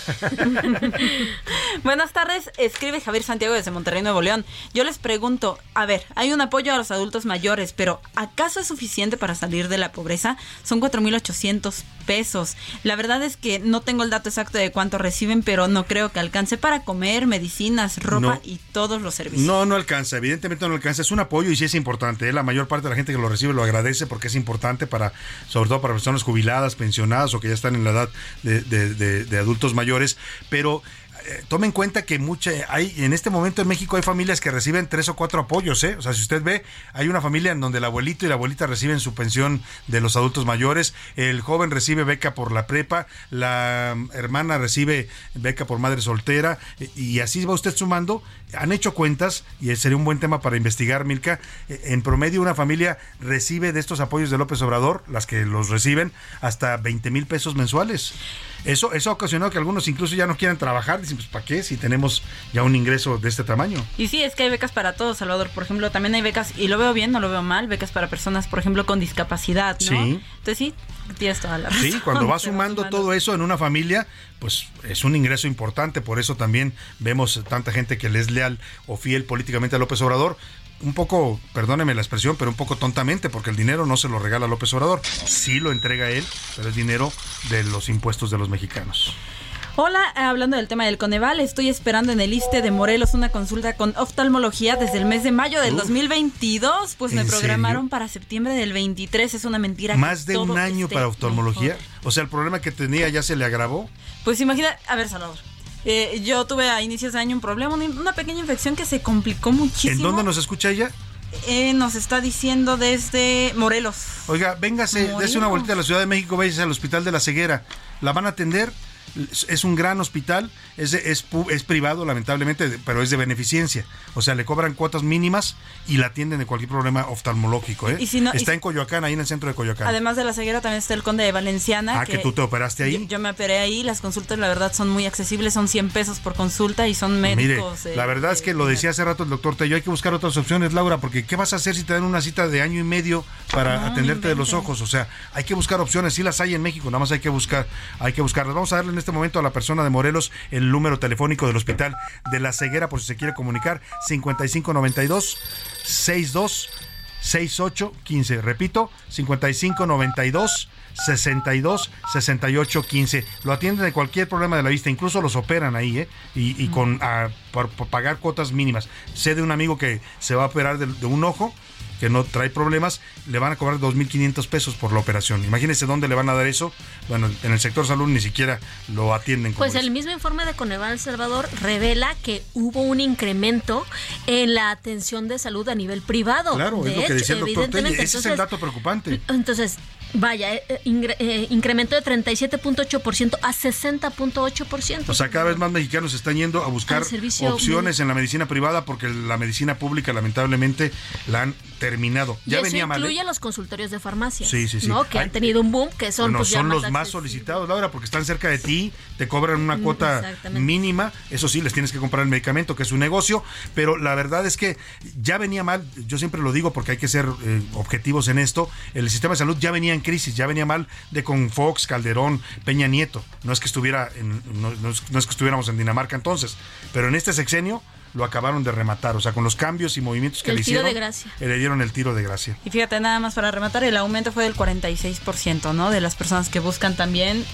Buenas tardes, escribe Javier Santiago desde Monterrey, Nuevo León. Yo les pregunto, a ver, hay un apoyo a los adultos mayores, pero ¿acaso es suficiente para salir de la pobreza? Son 4.800 pesos. La verdad es que no tengo el dato exacto de cuánto reciben, pero no creo que alcance para comer, medicinas, ropa No. y todos los servicios. No, no alcanza, evidentemente no alcanza. Es un apoyo y sí es importante. ¿eh? La mayor parte de la gente que lo recibe lo agradece porque es importante para, sobre todo para personas jubiladas, pensionadas o que ya están en la edad de, adultos mayores. Pero eh, tome en cuenta que mucha, hay, en este momento en México hay familias que reciben tres o cuatro apoyos. ¿eh? O sea, si usted ve, hay una familia en donde el abuelito y la abuelita reciben su pensión de los adultos mayores, el joven recibe beca por la prepa, la mm, hermana recibe beca por madre soltera, eh, y así va usted sumando. Han hecho cuentas, y sería un buen tema para investigar, Milka. eh, En promedio, una familia recibe de estos apoyos de López Obrador, las que los reciben, hasta 20 mil pesos mensuales. Eso, eso ha ocasionado que algunos incluso ya no quieran trabajar. Dicen, pues, ¿para qué? Si tenemos ya un ingreso de este tamaño. Y sí, es que hay becas para todos, Salvador. Por ejemplo, también hay becas, y lo veo bien, no lo veo mal, becas para personas, por ejemplo, con discapacidad, ¿no? Sí. Entonces sí, tienes toda la razón. Sí, cuando va Se sumando todo eso en una familia, pues es un ingreso importante. Por eso también vemos tanta gente que le es leal o fiel políticamente a López Obrador. Un poco, perdóneme la expresión, pero un poco tontamente, porque el dinero no se lo regala López Obrador. Sí lo entrega él, pero es dinero de los impuestos de los mexicanos. Hola, hablando del tema del Coneval, estoy esperando en el ISTE de Morelos una consulta con oftalmología desde el mes de mayo del Uf. 2022. Pues me ¿En programaron serio? para septiembre del 23. Es una mentira. Más que de un año para oftalmología. mejor. O sea, el problema que tenía ya se le agravó. Pues imagina, a ver, Salvador. eh, yo tuve a inicios de año un problema, una, una pequeña infección que se complicó muchísimo. ¿En dónde nos escucha ella? eh, nos está diciendo desde Morelos. Oiga, véngase, dése una vuelta a la Ciudad de México, váyase al Hospital de la Ceguera. La van a atender es un gran hospital, es, es, es, privado lamentablemente, pero es de beneficencia. O sea, le cobran cuotas mínimas y la atienden de cualquier problema oftalmológico. ¿eh? está en Coyoacán, ahí en el centro de Coyoacán. Además de la ceguera también está el Conde de Valenciana. Ah, que, tú te operaste ahí. Yo, me operé ahí, las consultas la verdad son muy accesibles, son 100 pesos por consulta y son médicos. Mire, la verdad es que lo decía hace rato el doctor Tello, hay que buscar otras opciones, Laura, porque ¿qué vas a hacer si te dan una cita de año y medio para atenderte de los ojos? O sea, hay que buscar opciones, sí las hay en México, nada más hay que buscar, hay que buscarlas. Vamos a darle en este momento a la persona de Morelos el número telefónico del Hospital de la Ceguera por si se quiere comunicar 5592 62 68 15. Repito, 5592 62 68 15. Lo atienden de cualquier problema de la vista, incluso los operan ahí, ¿eh? Y, con por, pagar cuotas mínimas. Sé de un amigo que se va a operar de un ojo que no trae problemas, le van a cobrar 2.500 pesos por la operación. Imagínense dónde le van a dar eso. Bueno, en el sector salud ni siquiera lo atienden. pues el mismo informe de Coneval Salvador revela que hubo un incremento en la atención de salud a nivel privado. Claro, es lo que decía el doctor Ese es el dato preocupante. Entonces, vaya, eh, eh, eh, incremento de 37.8% a 60.8%. O sea, cada vez más mexicanos están yendo a buscar opciones en la medicina privada porque la medicina pública lamentablemente la han terminado. Ya y venía incluye mal. los consultorios de farmacia. Sí, sí, sí. Que han tenido un boom, que son, pues, son los más solicitados, Laura, porque están cerca de ti, te cobran una cuota mínima. Eso sí, les tienes que comprar el medicamento, que es un negocio. Pero la verdad es que ya venía mal. Yo siempre lo digo porque hay que ser eh, objetivos en esto. El sistema de salud ya venía en crisis, ya venía mal de con Fox, Calderón, Peña Nieto. No es que estuviera en, no es que estuviéramos en Dinamarca entonces, pero en este sexenio lo acabaron de rematar. O sea, con los cambios y movimientos que le hicieron. de gracia. Le dieron el tiro de gracia. Y fíjate, nada más para rematar, el aumento fue del 46%, ¿no? De las personas que buscan también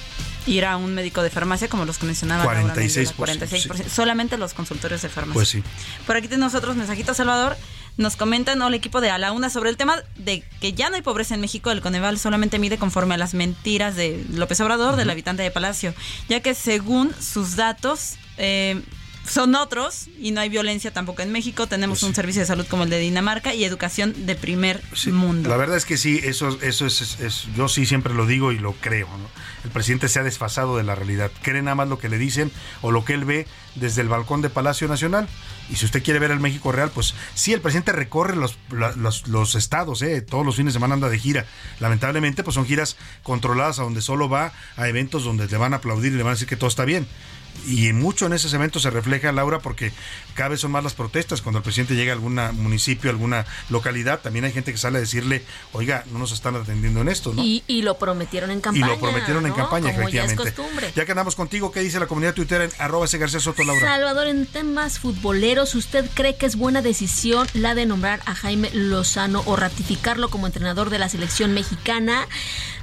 ir a un médico de farmacia, como los que mencionaba 46%. 46%. Solamente los consultorios de farmacia. Pues sí. Por aquí tenemos otros mensajitos, Salvador. Nos comentan ¿no? el equipo de A la Una sobre el tema de que ya no hay pobreza en México. El Coneval solamente mide conforme a las mentiras de López Obrador, del habitante de Palacio, ya que según sus datos, eh, son otros y no hay violencia tampoco en México. Tenemos pues un servicio de salud como el de Dinamarca y educación de primer mundo. La verdad es que sí, eso, eso es, yo sí siempre lo digo y lo creo. El presidente se ha desfasado de la realidad. Cree nada más lo que le dicen o lo que él ve desde el balcón de Palacio Nacional. Y si usted quiere ver el México real, pues sí, el presidente recorre los, los, los estados, ¿eh? todos los fines de semana anda de gira. Lamentablemente, pues son giras controladas a donde solo va a eventos donde le van a aplaudir y le van a decir que todo está bien y mucho en esos eventos se refleja, Laura, porque cada vez son más las protestas. Cuando el presidente llega a algún municipio, alguna localidad, también hay gente que sale a decirle, oiga, no nos están atendiendo en esto, ¿no? Y, lo prometieron en campaña. Y lo prometieron en campaña, efectivamente. Ya, que andamos contigo, ¿qué dice la comunidad Twitter en arroba ese García Soto, Laura? Salvador, en temas futboleros, ¿usted cree que es buena decisión la de nombrar a Jaime Lozano o ratificarlo como entrenador de la selección mexicana?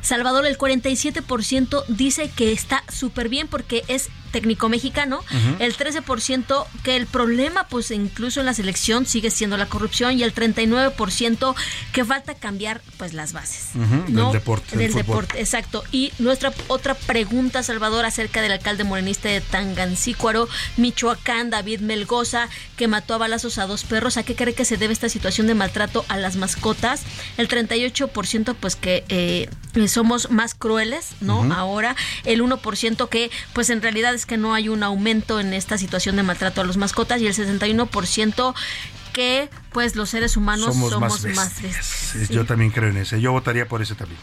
Salvador, el 47% dice que está súper bien porque es técnico mexicano, el 13% que el problema pues incluso en la selección sigue siendo la corrupción y el 39% que falta cambiar pues las bases. Del deporte. Del, deporte, exacto. Y nuestra otra pregunta, Salvador, acerca del alcalde morenista de Tangancícuaro, Michoacán, David Melgoza, que mató a balazos a dos perros. ¿A qué cree que se debe esta situación de maltrato a las mascotas? El 38% pues que eh, somos más crueles, ¿no? Ahora el 1% que pues en realidad es que no hay un aumento en esta situación de maltrato a los mascotas y el 61% que pues los seres humanos somos, más, más Yo también creo en ese. Yo votaría por ese también.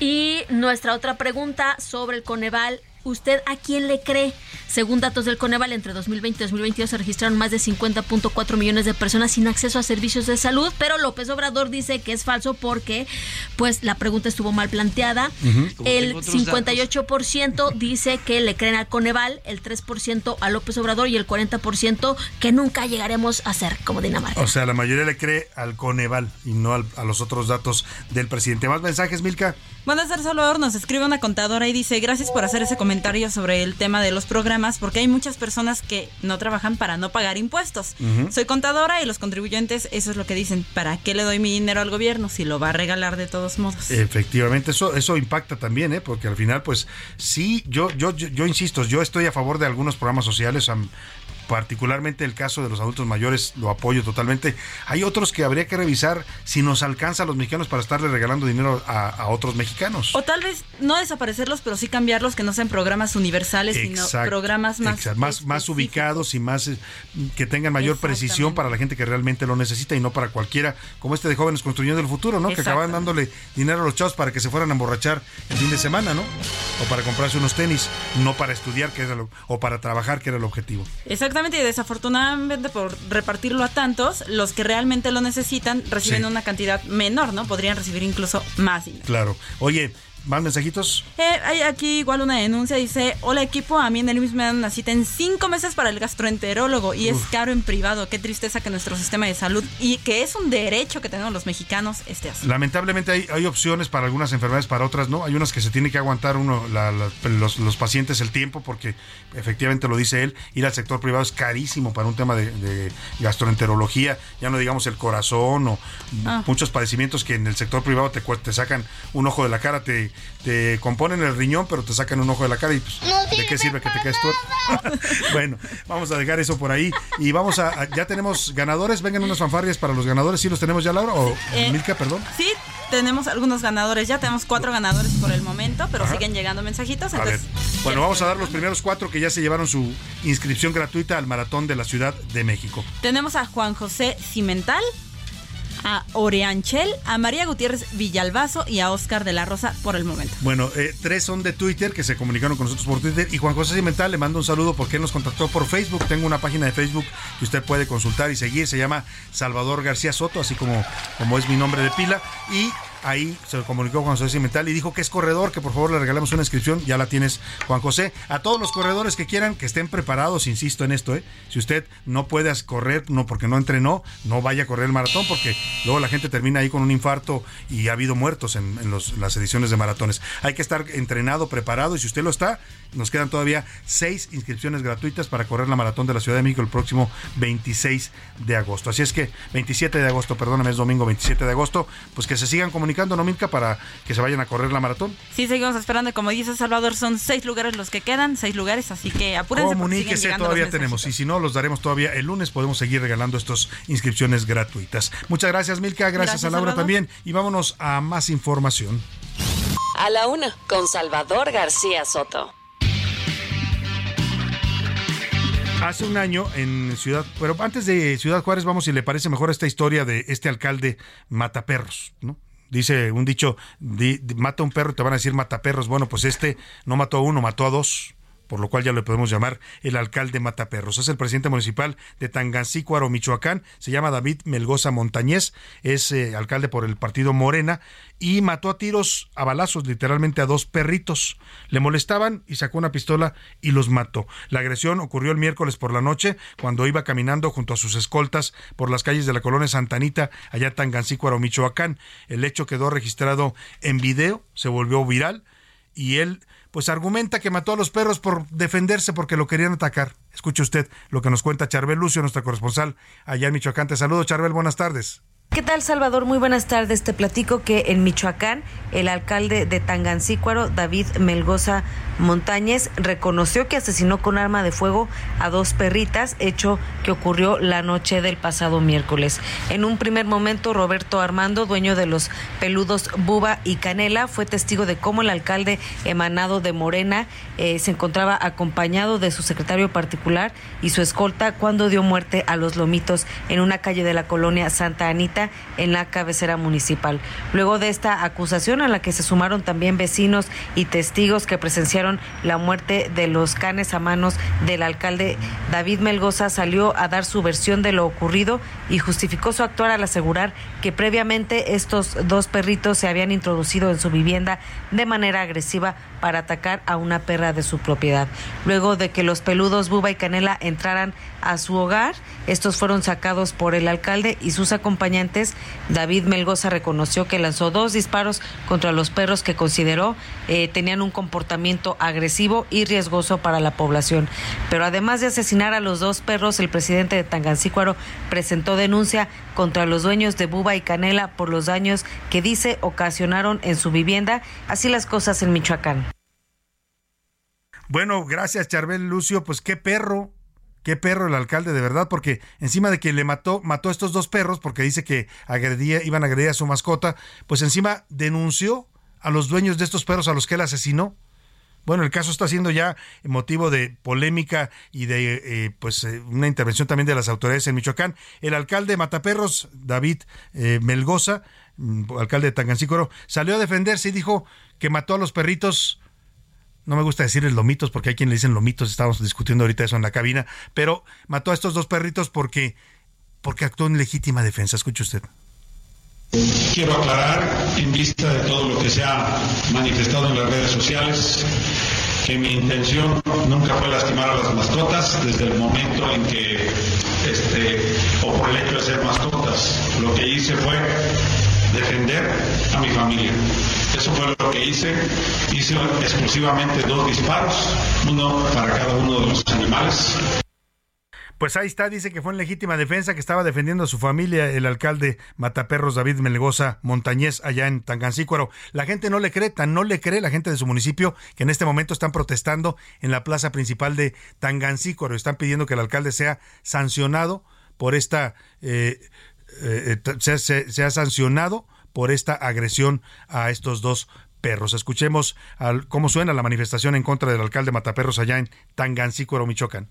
Y nuestra otra pregunta sobre el Coneval ¿Usted a quién le cree? Según datos del Coneval, entre 2020 y 2022 se registraron más de 50.4 millones de personas sin acceso a servicios de salud, pero López Obrador dice que es falso porque pues la pregunta estuvo mal planteada. El 58% dice que le creen al Coneval, el 3% a López Obrador y el 40% que nunca llegaremos a ser como Dinamarca. O sea, la mayoría le cree al Coneval y no a los otros datos del presidente. ¿Más mensajes, Milka? Tardes, Salvador. Nos escribe una contadora y dice, gracias por hacer ese comentario sobre el tema de los programas, porque hay muchas personas que no trabajan para no pagar impuestos. Soy contadora y los contribuyentes, eso es lo que dicen, ¿para qué le doy mi dinero al gobierno si lo va a regalar de todos modos? Efectivamente, eso, eso impacta también, ¿eh? porque al final, pues sí, yo, yo, yo, insisto, yo estoy a favor de algunos programas sociales particularmente el caso de los adultos mayores lo apoyo totalmente. Hay otros que habría que revisar si nos alcanza a los mexicanos para estarle regalando dinero a, otros mexicanos. O tal vez no desaparecerlos, pero sí cambiarlos, que no sean programas universales, sino programas más, más, más ubicados y más que tengan mayor precisión para la gente que realmente lo necesita y no para cualquiera, como este de jóvenes construyendo el futuro, ¿no? Que acaban dándole dinero a los chavos para que se fueran a emborrachar el fin de semana, ¿no? O para comprarse unos tenis, no para estudiar, que era lo, o para trabajar, que era el objetivo. Exactamente, y desafortunadamente por repartirlo a tantos, los que realmente lo necesitan reciben una cantidad menor, ¿no? Podrían recibir incluso más dinero. Claro. Oye, ¿Más mensajitos? Eh, hay aquí igual una denuncia, dice, hola equipo, a mí en el mismo me dan una cita en cinco meses para el gastroenterólogo y es caro en privado. Qué tristeza que nuestro sistema de salud, y que es un derecho que tenemos los mexicanos, esté así. Lamentablemente hay, hay opciones para algunas enfermedades, para otras no. Hay unas que se tiene que aguantar uno, los, pacientes el tiempo porque efectivamente lo dice él, ir al sector privado es carísimo para un tema de, gastroenterología, ya no digamos el corazón o ah. muchos padecimientos que en el sector privado te, te sacan un ojo de la cara, te te componen el riñón, pero te sacan un ojo de la cara y pues, ¿de qué sirve que te caes tú? bueno, vamos a dejar eso por ahí y vamos a, ya tenemos ganadores, vengan unas fanfarrias para los ganadores, ¿sí los tenemos ya Laura o eh, Milka, perdón? Sí, tenemos algunos ganadores, ya tenemos cuatro ganadores por el momento, pero siguen llegando mensajitos. Bueno, vamos a dar los primeros cuatro que ya se llevaron su inscripción gratuita al maratón de la Ciudad de México. Tenemos a Juan José Cimental, a Oreanchel, a María Gutiérrez Villalbazo y a Oscar de la Rosa por el momento. Bueno, eh, tres son de Twitter que se comunicaron con nosotros por Twitter y Juan José Cimental le mando un saludo porque él nos contactó por Facebook. Tengo una página de Facebook que usted puede consultar y seguir. Se llama Salvador García Soto, así como, como es mi nombre de pila. Y ahí se comunicó Juan José Cimental y dijo que es corredor, que por favor le regalemos una inscripción. Ya la tienes, Juan José. A todos los corredores que quieran, que estén preparados, insisto en esto, ¿eh? Si usted no puede correr, no porque no entrenó, no vaya a correr el maratón, porque luego la gente termina ahí con un infarto y ha habido muertos en, las ediciones de maratones. Hay que estar entrenado, preparado, y si usted lo está, nos quedan todavía seis inscripciones gratuitas para correr la maratón de la Ciudad de México el próximo 26 de agosto. Así es que, 27 de agosto, perdóname, es domingo 27 de agosto, pues que se sigan comunicando comunicando, ¿no, Milka, para que se vayan a correr la maratón? Sí, seguimos esperando. Como dice Salvador, son seis lugares los que quedan, seis lugares, así que apúrense. Comuníquese, todavía tenemos. Y si no, los daremos todavía el lunes. Podemos seguir regalando estas inscripciones gratuitas. Muchas gracias, Milka. Gracias, a Laura también. Y vámonos a más información. A la una, con Salvador García Soto. Hace un año en Ciudad, pero antes de Ciudad Juárez, vamos si le parece mejor esta historia de este alcalde Mataperros, ¿no? Dice un dicho, mata a un perro y te van a decir mata perros. Bueno, pues este no mató a uno, mató a dos por lo cual ya le podemos llamar el alcalde Mataperros. Es el presidente municipal de Tangancícuaro, Michoacán, se llama David Melgoza Montañez, es eh, alcalde por el partido Morena y mató a tiros, a balazos, literalmente a dos perritos. Le molestaban y sacó una pistola y los mató. La agresión ocurrió el miércoles por la noche cuando iba caminando junto a sus escoltas por las calles de la colonia Santanita, allá Tangancícuaro, Michoacán. El hecho quedó registrado en video, se volvió viral y él pues argumenta que mató a los perros por defenderse porque lo querían atacar. Escuche usted lo que nos cuenta Charbel Lucio, nuestra corresponsal allá en Michoacán. Te saludo, Charbel, buenas tardes. ¿Qué tal, Salvador? Muy buenas tardes. Te platico que en Michoacán, el alcalde de Tangancícuaro, David Melgoza Montañez, reconoció que asesinó con arma de fuego a dos perritas, hecho que ocurrió la noche del pasado miércoles. En un primer momento, Roberto Armando, dueño de los peludos Buba y Canela, fue testigo de cómo el alcalde emanado de Morena eh, se encontraba acompañado de su secretario particular y su escolta cuando dio muerte a los lomitos en una calle de la colonia Santa Anita en la cabecera municipal. Luego de esta acusación a la que se sumaron también vecinos y testigos que presenciaron la muerte de los canes a manos del alcalde David Melgoza salió a dar su versión de lo ocurrido y justificó su actuar al asegurar que previamente estos dos perritos se habían introducido en su vivienda de manera agresiva para atacar a una perra de su propiedad. Luego de que los peludos Buba y Canela entraran a su hogar, estos fueron sacados por el alcalde y sus acompañantes. David Melgoza reconoció que lanzó dos disparos contra los perros que consideró eh, tenían un comportamiento agresivo y riesgoso para la población. Pero además de asesinar a los dos perros, el presidente de Tangancícuaro presentó denuncia contra los dueños de Buba y Canela por los daños que dice ocasionaron en su vivienda. Así las cosas en Michoacán. Bueno, gracias Charbel Lucio. Pues qué perro, qué perro el alcalde de verdad, porque encima de que le mató, mató a estos dos perros, porque dice que agredía, iban a agredir a su mascota, pues encima denunció a los dueños de estos perros a los que él asesinó. Bueno, el caso está siendo ya motivo de polémica y de eh, pues eh, una intervención también de las autoridades en Michoacán. El alcalde de Mataperros, David eh, Melgoza, mm, alcalde de Tangancícoro, salió a defenderse y dijo que mató a los perritos. No me gusta decirles lomitos porque hay quien le dicen lomitos, estábamos discutiendo ahorita eso en la cabina, pero mató a estos dos perritos porque porque actuó en legítima defensa. Escuche usted. Quiero aclarar, en vista de todo lo que se ha manifestado en las redes sociales, que mi intención nunca fue lastimar a las mascotas desde el momento en que, este, o por el hecho de ser mascotas. Lo que hice fue defender a mi familia. Eso fue lo que hice. Hice exclusivamente dos disparos, uno para cada uno de los animales. Pues ahí está, dice que fue en legítima defensa, que estaba defendiendo a su familia el alcalde Mataperros David Melgoza Montañez allá en Tangancícuaro. La gente no le cree, tan no le cree la gente de su municipio que en este momento están protestando en la plaza principal de Tangancícuaro. Están pidiendo que el alcalde sea sancionado por esta, eh, eh, sea, sea, sancionado por esta agresión a estos dos perros. Escuchemos al, cómo suena la manifestación en contra del alcalde Mataperros allá en Tangancícuaro, Michoacán.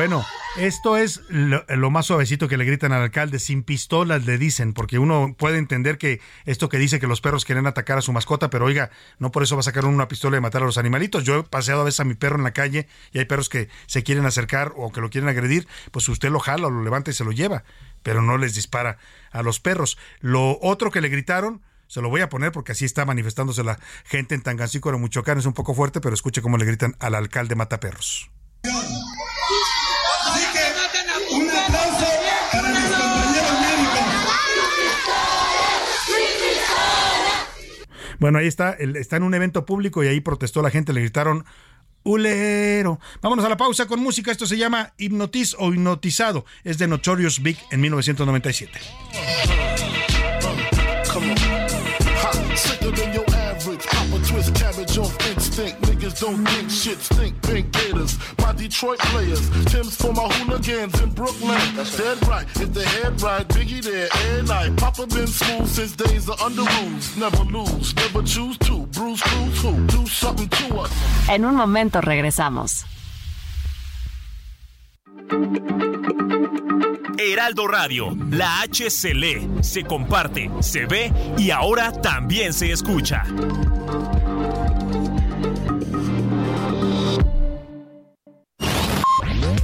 Bueno, esto es lo, más suavecito que le gritan al alcalde, sin pistolas le dicen, porque uno puede entender que esto que dice que los perros quieren atacar a su mascota, pero oiga, no por eso va a sacar una pistola y matar a los animalitos. Yo he paseado a veces a mi perro en la calle y hay perros que se quieren acercar o que lo quieren agredir, pues usted lo jala o lo levanta y se lo lleva, pero no les dispara a los perros. Lo otro que le gritaron se lo voy a poner porque así está manifestándose la gente en Tangancícuaro, Michoacán. Es un poco fuerte, pero escuche cómo le gritan al alcalde Mataperros. Bueno, ahí está, está en un evento público y ahí protestó la gente, le gritaron Ulero. Vámonos a la pausa con música. Esto se llama Hipnotiz o Hipnotizado. Es de Notorious Big en 1997. Niggas don't think shit stink pink gators. My Detroit players, Tim's for my hooligans in Brooklyn. That's Dead right, if the head right, Biggie there every night. Papa been smooth since days of under rules. Never lose, never choose to. Bruce Cruz who do something to us. En un momento regresamos. Heraldo Radio, la H se lee, se comparte, se ve y ahora también se escucha.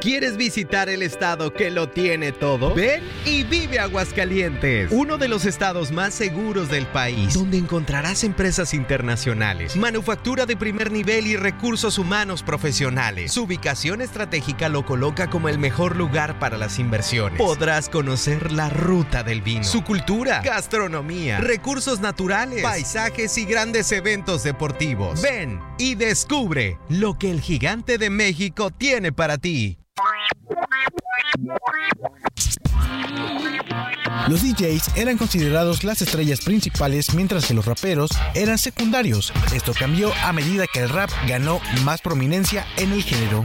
¿Quieres visitar el estado que lo tiene todo? Ven y vive Aguascalientes, uno de los estados más seguros del país, donde encontrarás empresas internacionales, manufactura de primer nivel y recursos humanos profesionales. Su ubicación estratégica lo coloca como el mejor lugar para las inversiones. Podrás conocer la ruta del vino, su cultura, gastronomía, recursos naturales, paisajes y grandes eventos deportivos. Ven y descubre lo que el gigante de México tiene para ti. Los DJs eran considerados las estrellas principales mientras que los raperos eran secundarios. Esto cambió a medida que el rap ganó más prominencia en el género.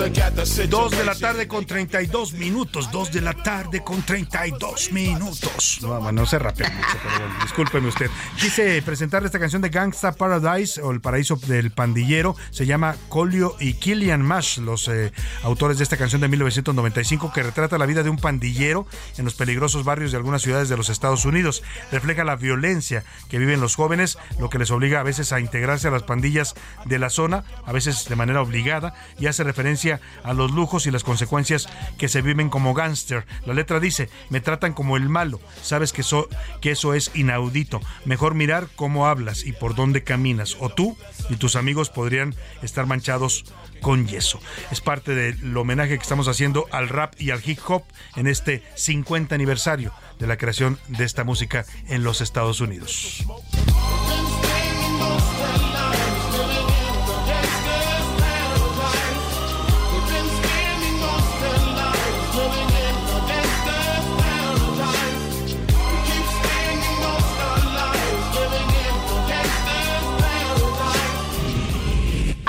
2 de la tarde con 32 minutos. 2 de la tarde con 32 minutos. No, bueno, no se rapea mucho, pero bueno, discúlpeme usted. Quise presentarle esta canción de Gangsta Paradise o El Paraíso del Pandillero. Se llama Colio y Killian Mash, los eh, autores de esta canción de 1995 que retrata la vida de un pandillero en los peligrosos barrios de algunas ciudades de los Estados Unidos. Refleja la violencia que viven los jóvenes, lo que les obliga a veces a integrarse a las pandillas de la zona, a veces de manera obligada, y hace referencia a los lujos y las consecuencias que se viven como gángster. La letra dice, me tratan como el malo, sabes que, que eso es inaudito. Mejor mirar cómo hablas y por dónde caminas, o tú y tus amigos podrían estar manchados con yeso. Es parte del homenaje que estamos haciendo al rap y al hip hop en este 50 aniversario de la creación de esta música en los Estados Unidos.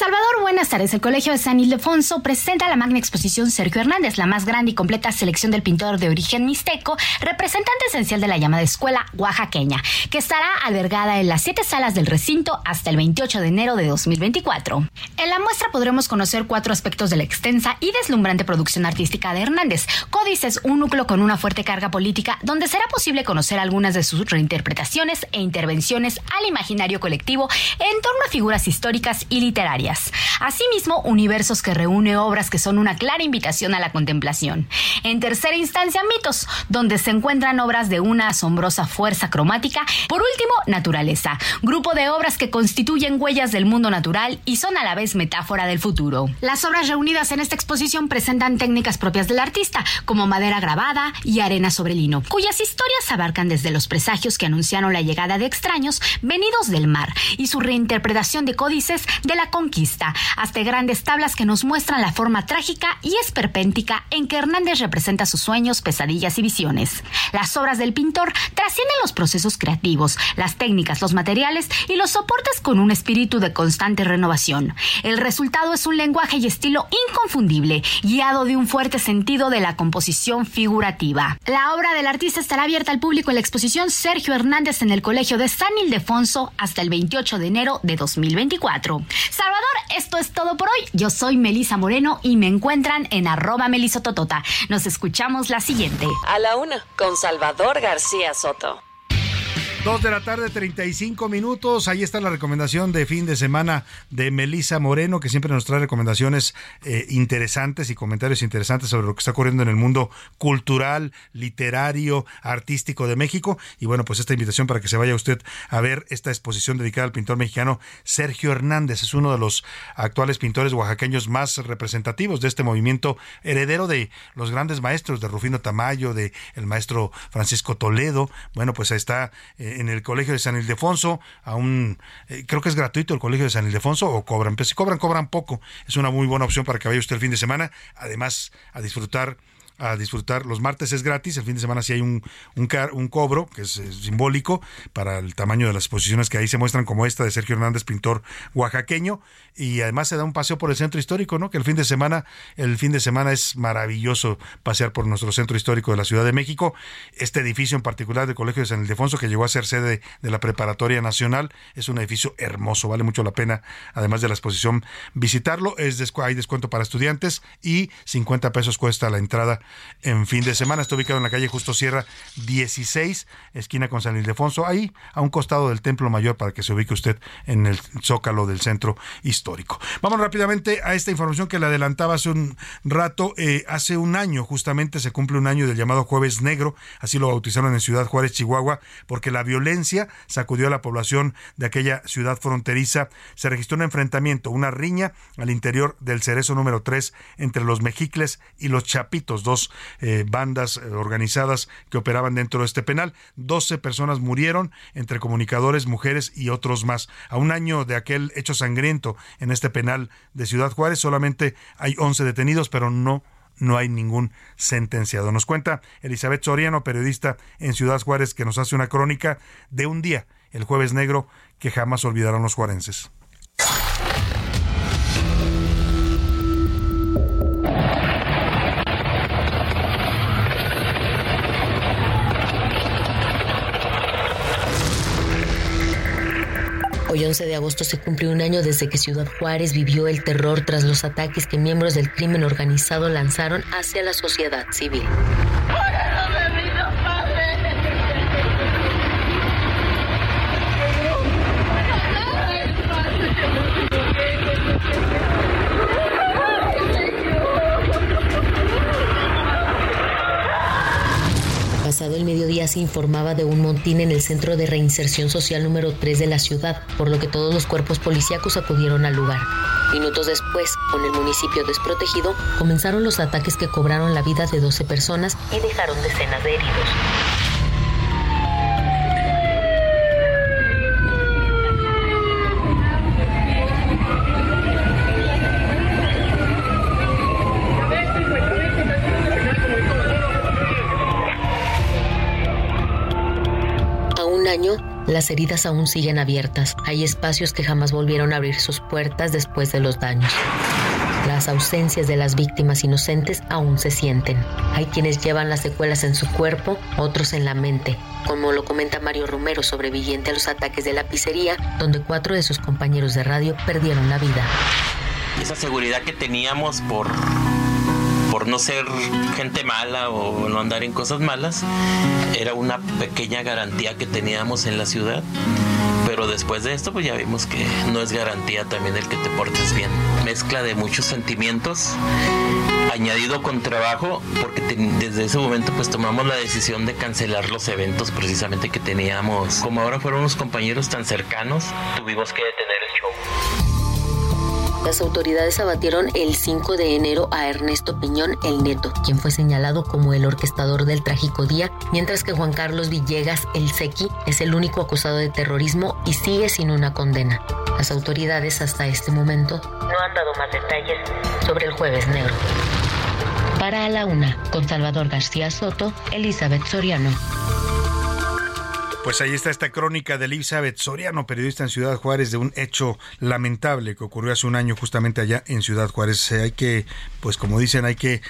Salvador, buenas tardes. El Colegio de San Ildefonso presenta la magna exposición Sergio Hernández, la más grande y completa selección del pintor de origen mixteco, representante esencial de la llamada escuela oaxaqueña, que estará albergada en las siete salas del recinto hasta el 28 de enero de 2024. En la muestra podremos conocer cuatro aspectos de la extensa y deslumbrante producción artística de Hernández. Códices, un núcleo con una fuerte carga política, donde será posible conocer algunas de sus reinterpretaciones e intervenciones al imaginario colectivo en torno a figuras históricas y literarias. Asimismo, universos que reúne obras que son una clara invitación a la contemplación. En tercera instancia, mitos, donde se encuentran obras de una asombrosa fuerza cromática. Por último, naturaleza, grupo de obras que constituyen huellas del mundo natural y son a la vez metáfora del futuro. Las obras reunidas en esta exposición presentan técnicas propias del artista, como madera grabada y arena sobre lino, cuyas historias abarcan desde los presagios que anunciaron la llegada de extraños venidos del mar y su reinterpretación de códices de la conquista, hasta grandes tablas que nos muestran la forma trágica y esperpéntica en que Hernández representa sus sueños, pesadillas y visiones. Las obras del pintor trascienden los procesos creativos, las técnicas, los materiales y los soportes con un espíritu de constante renovación. El resultado es un lenguaje y estilo inconfundible, guiado de un fuerte sentido de la composición figurativa. La obra del artista estará abierta al público en la exposición Sergio Hernández en el Colegio de San Ildefonso hasta el 28 de enero de 2024. Salvador, esto es todo por hoy. Yo soy Melisa Moreno y me encuentran en arroba melisototota. Nos escuchamos la siguiente. A la una, con Salvador García Soto. 2 de la tarde, 35 minutos. Ahí está la recomendación de fin de semana de Melisa Moreno, que siempre nos trae recomendaciones eh, interesantes y comentarios interesantes sobre lo que está ocurriendo en el mundo cultural, literario, artístico de México. Y bueno, pues esta invitación para que se vaya usted a ver esta exposición dedicada al pintor mexicano Sergio Hernández. Es uno de los actuales pintores oaxaqueños más representativos de este movimiento, heredero de los grandes maestros, de Rufino Tamayo, de el maestro Francisco Toledo. Bueno, pues ahí está. eh, en el Colegio de San Ildefonso, a eh, creo que es gratuito el Colegio de San Ildefonso o cobran, pero si cobran, cobran poco. Es una muy buena opción para que vaya usted el fin de semana, además a disfrutar a disfrutar. Los martes es gratis, el fin de semana sí hay un, un, cobro que es, simbólico para el tamaño de las exposiciones que ahí se muestran, como esta de Sergio Hernández, pintor oaxaqueño, y además se da un paseo por el centro histórico, ¿no? Que el fin de semana, el fin de semana es maravilloso pasear por nuestro centro histórico de la Ciudad de México. Este edificio en particular del Colegio de San Ildefonso, que llegó a ser sede de la Preparatoria Nacional, es un edificio hermoso, vale mucho la pena, además de la exposición, visitarlo. Es hay descuento para estudiantes y 50 pesos cuesta la entrada en fin de semana. Está ubicado en la calle Justo Sierra 16, esquina con San Ildefonso, ahí a un costado del Templo Mayor para que se ubique usted en el zócalo del centro histórico. Vamos rápidamente a esta información que le adelantaba hace un rato. Eh, hace un año justamente se cumple un año del llamado Jueves Negro, así lo bautizaron en Ciudad Juárez, Chihuahua, porque la violencia sacudió a la población de aquella ciudad fronteriza. Se registró un enfrentamiento, una riña al interior del cerezo número 3 entre los mexicles y los chapitos, dos eh, bandas eh, organizadas que operaban dentro de este penal. 12 personas murieron, entre comunicadores, mujeres y otros más. A un año de aquel hecho sangriento en este penal de Ciudad Juárez, solamente hay 11 detenidos, pero no no hay ningún sentenciado. Nos cuenta Elizabeth Soriano, periodista en Ciudad Juárez, que nos hace una crónica de un día, el jueves negro, que jamás olvidarán los juarenses. Hoy 11 de agosto se cumplió un año desde que Ciudad Juárez vivió el terror tras los ataques que miembros del crimen organizado lanzaron hacia la sociedad civil. El mediodía se informaba de un montín en el Centro de Reinserción Social número 3 de la ciudad, por lo que todos los cuerpos policíacos acudieron al lugar. Minutos después, con el municipio desprotegido, comenzaron los ataques que cobraron la vida de 12 personas y dejaron decenas de heridos. Las heridas aún siguen abiertas. Hay espacios que jamás volvieron a abrir sus puertas después de los daños. Las ausencias de las víctimas inocentes aún se sienten. Hay quienes llevan las secuelas en su cuerpo, otros en la mente, como lo comenta Mario Romero, sobreviviente a los ataques de la pizzería, donde cuatro de sus compañeros de radio perdieron la vida. Esa seguridad que teníamos por por no ser gente mala o no andar en cosas malas, era una pequeña garantía que teníamos en la ciudad. Pero después de esto, pues ya vimos que no es garantía también el que te portes bien. Mezcla de muchos sentimientos, añadido con trabajo, porque desde ese momento pues tomamos la decisión de cancelar los eventos precisamente que teníamos. Como ahora fueron unos compañeros tan cercanos, tuvimos que detener el show. Las autoridades abatieron el 5 de enero a Ernesto Piñón el Neto, quien fue señalado como el orquestador del trágico día, mientras que Juan Carlos Villegas el Sequi es el único acusado de terrorismo y sigue sin una condena. Las autoridades hasta este momento no han dado más detalles sobre el jueves negro. Para la una, con Salvador García Soto, Elizabeth Soriano. Pues ahí está esta crónica de Elizabeth Soriano, periodista en Ciudad Juárez, de un hecho lamentable que ocurrió hace un año justamente allá en Ciudad Juárez. Hay que, pues como dicen, hay que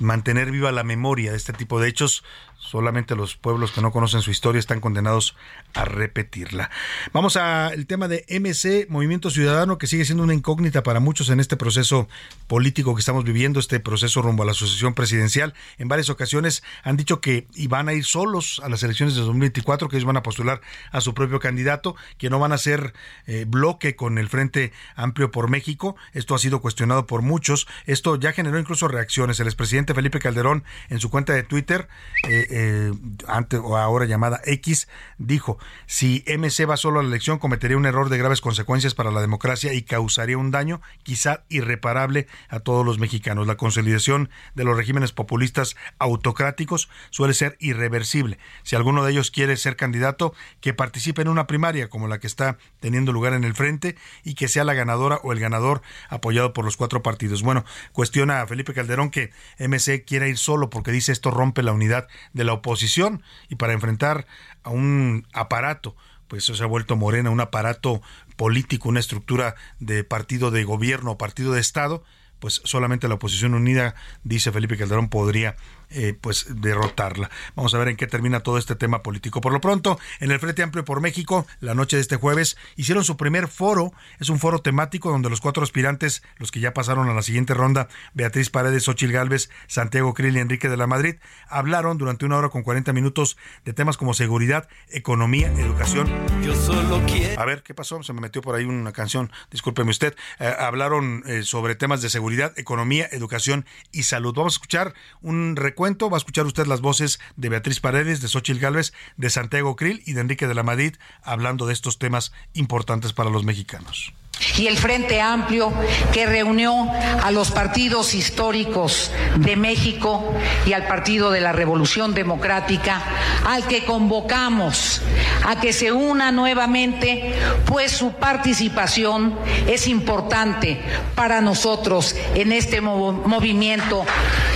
mantener viva la memoria de este tipo de hechos Solamente los pueblos que no conocen su historia están condenados a repetirla. Vamos al tema de MC, Movimiento Ciudadano, que sigue siendo una incógnita para muchos en este proceso político que estamos viviendo, este proceso rumbo a la sucesión presidencial. En varias ocasiones han dicho que iban a ir solos a las elecciones de 2024, que ellos van a postular a su propio candidato, que no van a ser eh, bloque con el Frente Amplio por México. Esto ha sido cuestionado por muchos. Esto ya generó incluso reacciones. El expresidente Felipe Calderón en su cuenta de Twitter eh, eh, antes o ahora llamada X, dijo, si MC va solo a la elección cometería un error de graves consecuencias para la democracia y causaría un daño quizá irreparable a todos los mexicanos. La consolidación de los regímenes populistas autocráticos suele ser irreversible. Si alguno de ellos quiere ser candidato, que participe en una primaria como la que está teniendo lugar en el frente y que sea la ganadora o el ganador apoyado por los cuatro partidos. Bueno, cuestiona a Felipe Calderón que MC quiera ir solo porque dice esto rompe la unidad de la oposición y para enfrentar a un aparato, pues eso se ha vuelto Morena, un aparato político, una estructura de partido de gobierno partido de Estado, pues solamente la oposición unida, dice Felipe Calderón, podría eh, pues derrotarla. Vamos a ver en qué termina todo este tema político. Por lo pronto, en el Frente Amplio por México, la noche de este jueves, hicieron su primer foro. Es un foro temático donde los cuatro aspirantes, los que ya pasaron a la siguiente ronda, Beatriz Paredes, Ochil Gálvez, Santiago Krill y Enrique de la Madrid, hablaron durante una hora con 40 minutos de temas como seguridad, economía, educación. Yo solo quiero. A ver, ¿qué pasó? Se me metió por ahí una canción, discúlpeme usted. Eh, hablaron eh, sobre temas de seguridad, economía, educación y salud. Vamos a escuchar un recuento, va a escuchar usted las voces de Beatriz Paredes, de Xochil Gálvez, de Santiago Krill y de Enrique de la Madrid hablando de estos temas importantes para los mexicanos y el Frente Amplio que reunió a los partidos históricos de México y al Partido de la Revolución Democrática, al que convocamos a que se una nuevamente, pues su participación es importante para nosotros en este movimiento.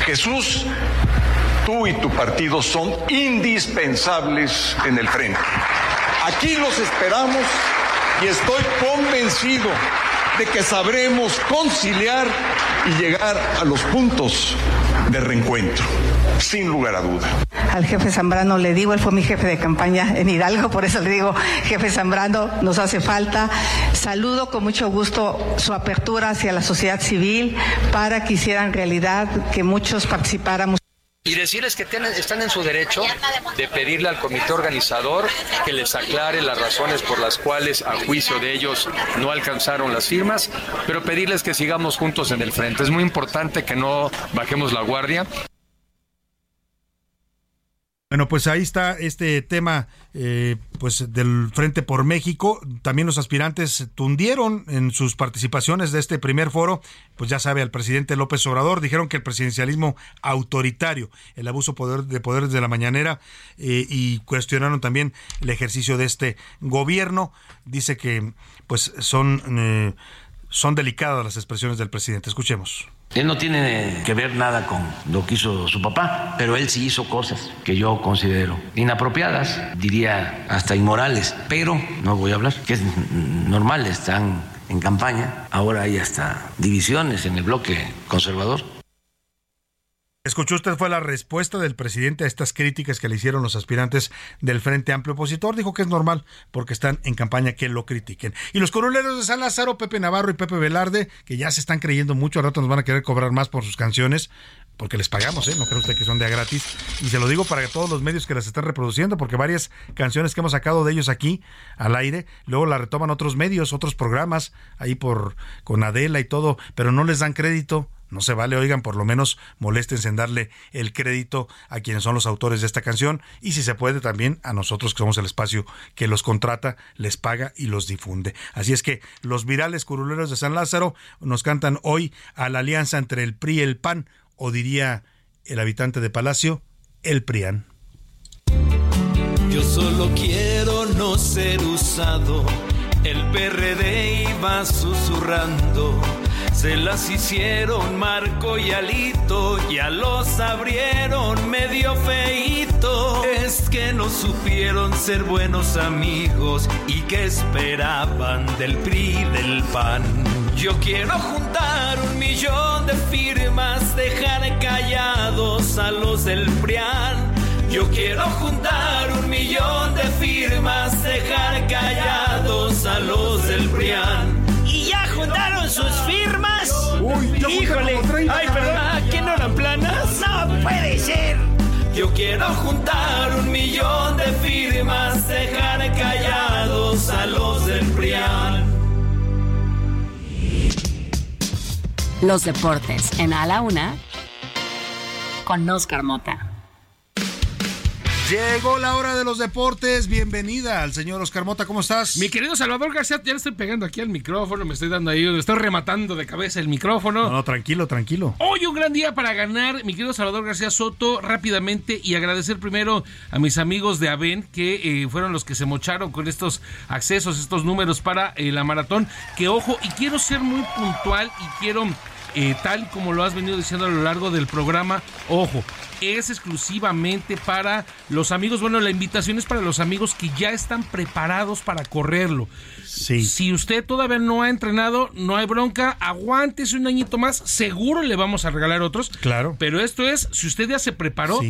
Jesús, tú y tu partido son indispensables en el frente. Aquí los esperamos y estoy convencido de que sabremos conciliar y llegar a los puntos de reencuentro, sin lugar a duda. Al jefe Zambrano le digo, él fue mi jefe de campaña en Hidalgo, por eso le digo, jefe Zambrano, nos hace falta. Saludo con mucho gusto su apertura hacia la sociedad civil para que hicieran realidad que muchos participáramos. Y decirles que están en su derecho de pedirle al comité organizador que les aclare las razones por las cuales, a juicio de ellos, no alcanzaron las firmas, pero pedirles que sigamos juntos en el frente. Es muy importante que no bajemos la guardia. Bueno, pues ahí está este tema eh, pues del Frente por México. También los aspirantes tundieron en sus participaciones de este primer foro, pues ya sabe, al presidente López Obrador. Dijeron que el presidencialismo autoritario, el abuso de poder de la mañanera eh, y cuestionaron también el ejercicio de este gobierno. Dice que pues son, eh, son delicadas las expresiones del presidente. Escuchemos. Él no tiene que ver nada con lo que hizo su papá, pero él sí hizo cosas que yo considero inapropiadas, diría hasta inmorales, pero no voy a hablar, que es normal, están en campaña, ahora hay hasta divisiones en el bloque conservador. Escuchó usted fue la respuesta del presidente a estas críticas que le hicieron los aspirantes del Frente Amplio Opositor. Dijo que es normal porque están en campaña que lo critiquen. Y los coroneros de San Lázaro, Pepe Navarro y Pepe Velarde, que ya se están creyendo mucho, al rato nos van a querer cobrar más por sus canciones, porque les pagamos, ¿eh? No creo usted que son de a gratis. Y se lo digo para todos los medios que las están reproduciendo, porque varias canciones que hemos sacado de ellos aquí al aire, luego la retoman otros medios, otros programas, ahí por con Adela y todo, pero no les dan crédito no se vale, oigan, por lo menos moléstense en darle el crédito a quienes son los autores de esta canción y si se puede también a nosotros que somos el espacio que los contrata, les paga y los difunde. Así es que los virales curuleros de San Lázaro nos cantan hoy a la alianza entre el PRI y el PAN, o diría el habitante de Palacio, el PRIAN. Yo solo quiero no ser usado, el PRD iba susurrando se las hicieron Marco y Alito, ya los abrieron medio feito. Es que no supieron ser buenos amigos y que esperaban del PRI del PAN. Yo quiero juntar un millón de firmas, dejar callados a los del PRIAN. Yo quiero juntar un millón de firmas, dejar callados a los del PRIAN. Y ya juntaron sus firmas Uy, Híjole. Ay, perdón. ¿Qué no eran planas? No puede ser. Yo quiero juntar un millón de firmas, dejar callados a los del PRIAN. Los deportes en A la Una con Oscar Mota. Llegó la hora de los deportes. Bienvenida al señor Oscar Mota. ¿Cómo estás? Mi querido Salvador García, ya le estoy pegando aquí al micrófono. Me estoy dando ahí, me estoy rematando de cabeza el micrófono. No, no, tranquilo, tranquilo. Hoy un gran día para ganar, mi querido Salvador García Soto, rápidamente y agradecer primero a mis amigos de Aven, que eh, fueron los que se mocharon con estos accesos, estos números para eh, la maratón. Que ojo, y quiero ser muy puntual y quiero eh, tal como lo has venido diciendo a lo largo del programa, ojo, es exclusivamente para los amigos. Bueno, la invitación es para los amigos que ya están preparados para correrlo. Sí. Si usted todavía no ha entrenado, no hay bronca, aguántese un añito más, seguro le vamos a regalar otros. Claro. Pero esto es, si usted ya se preparó,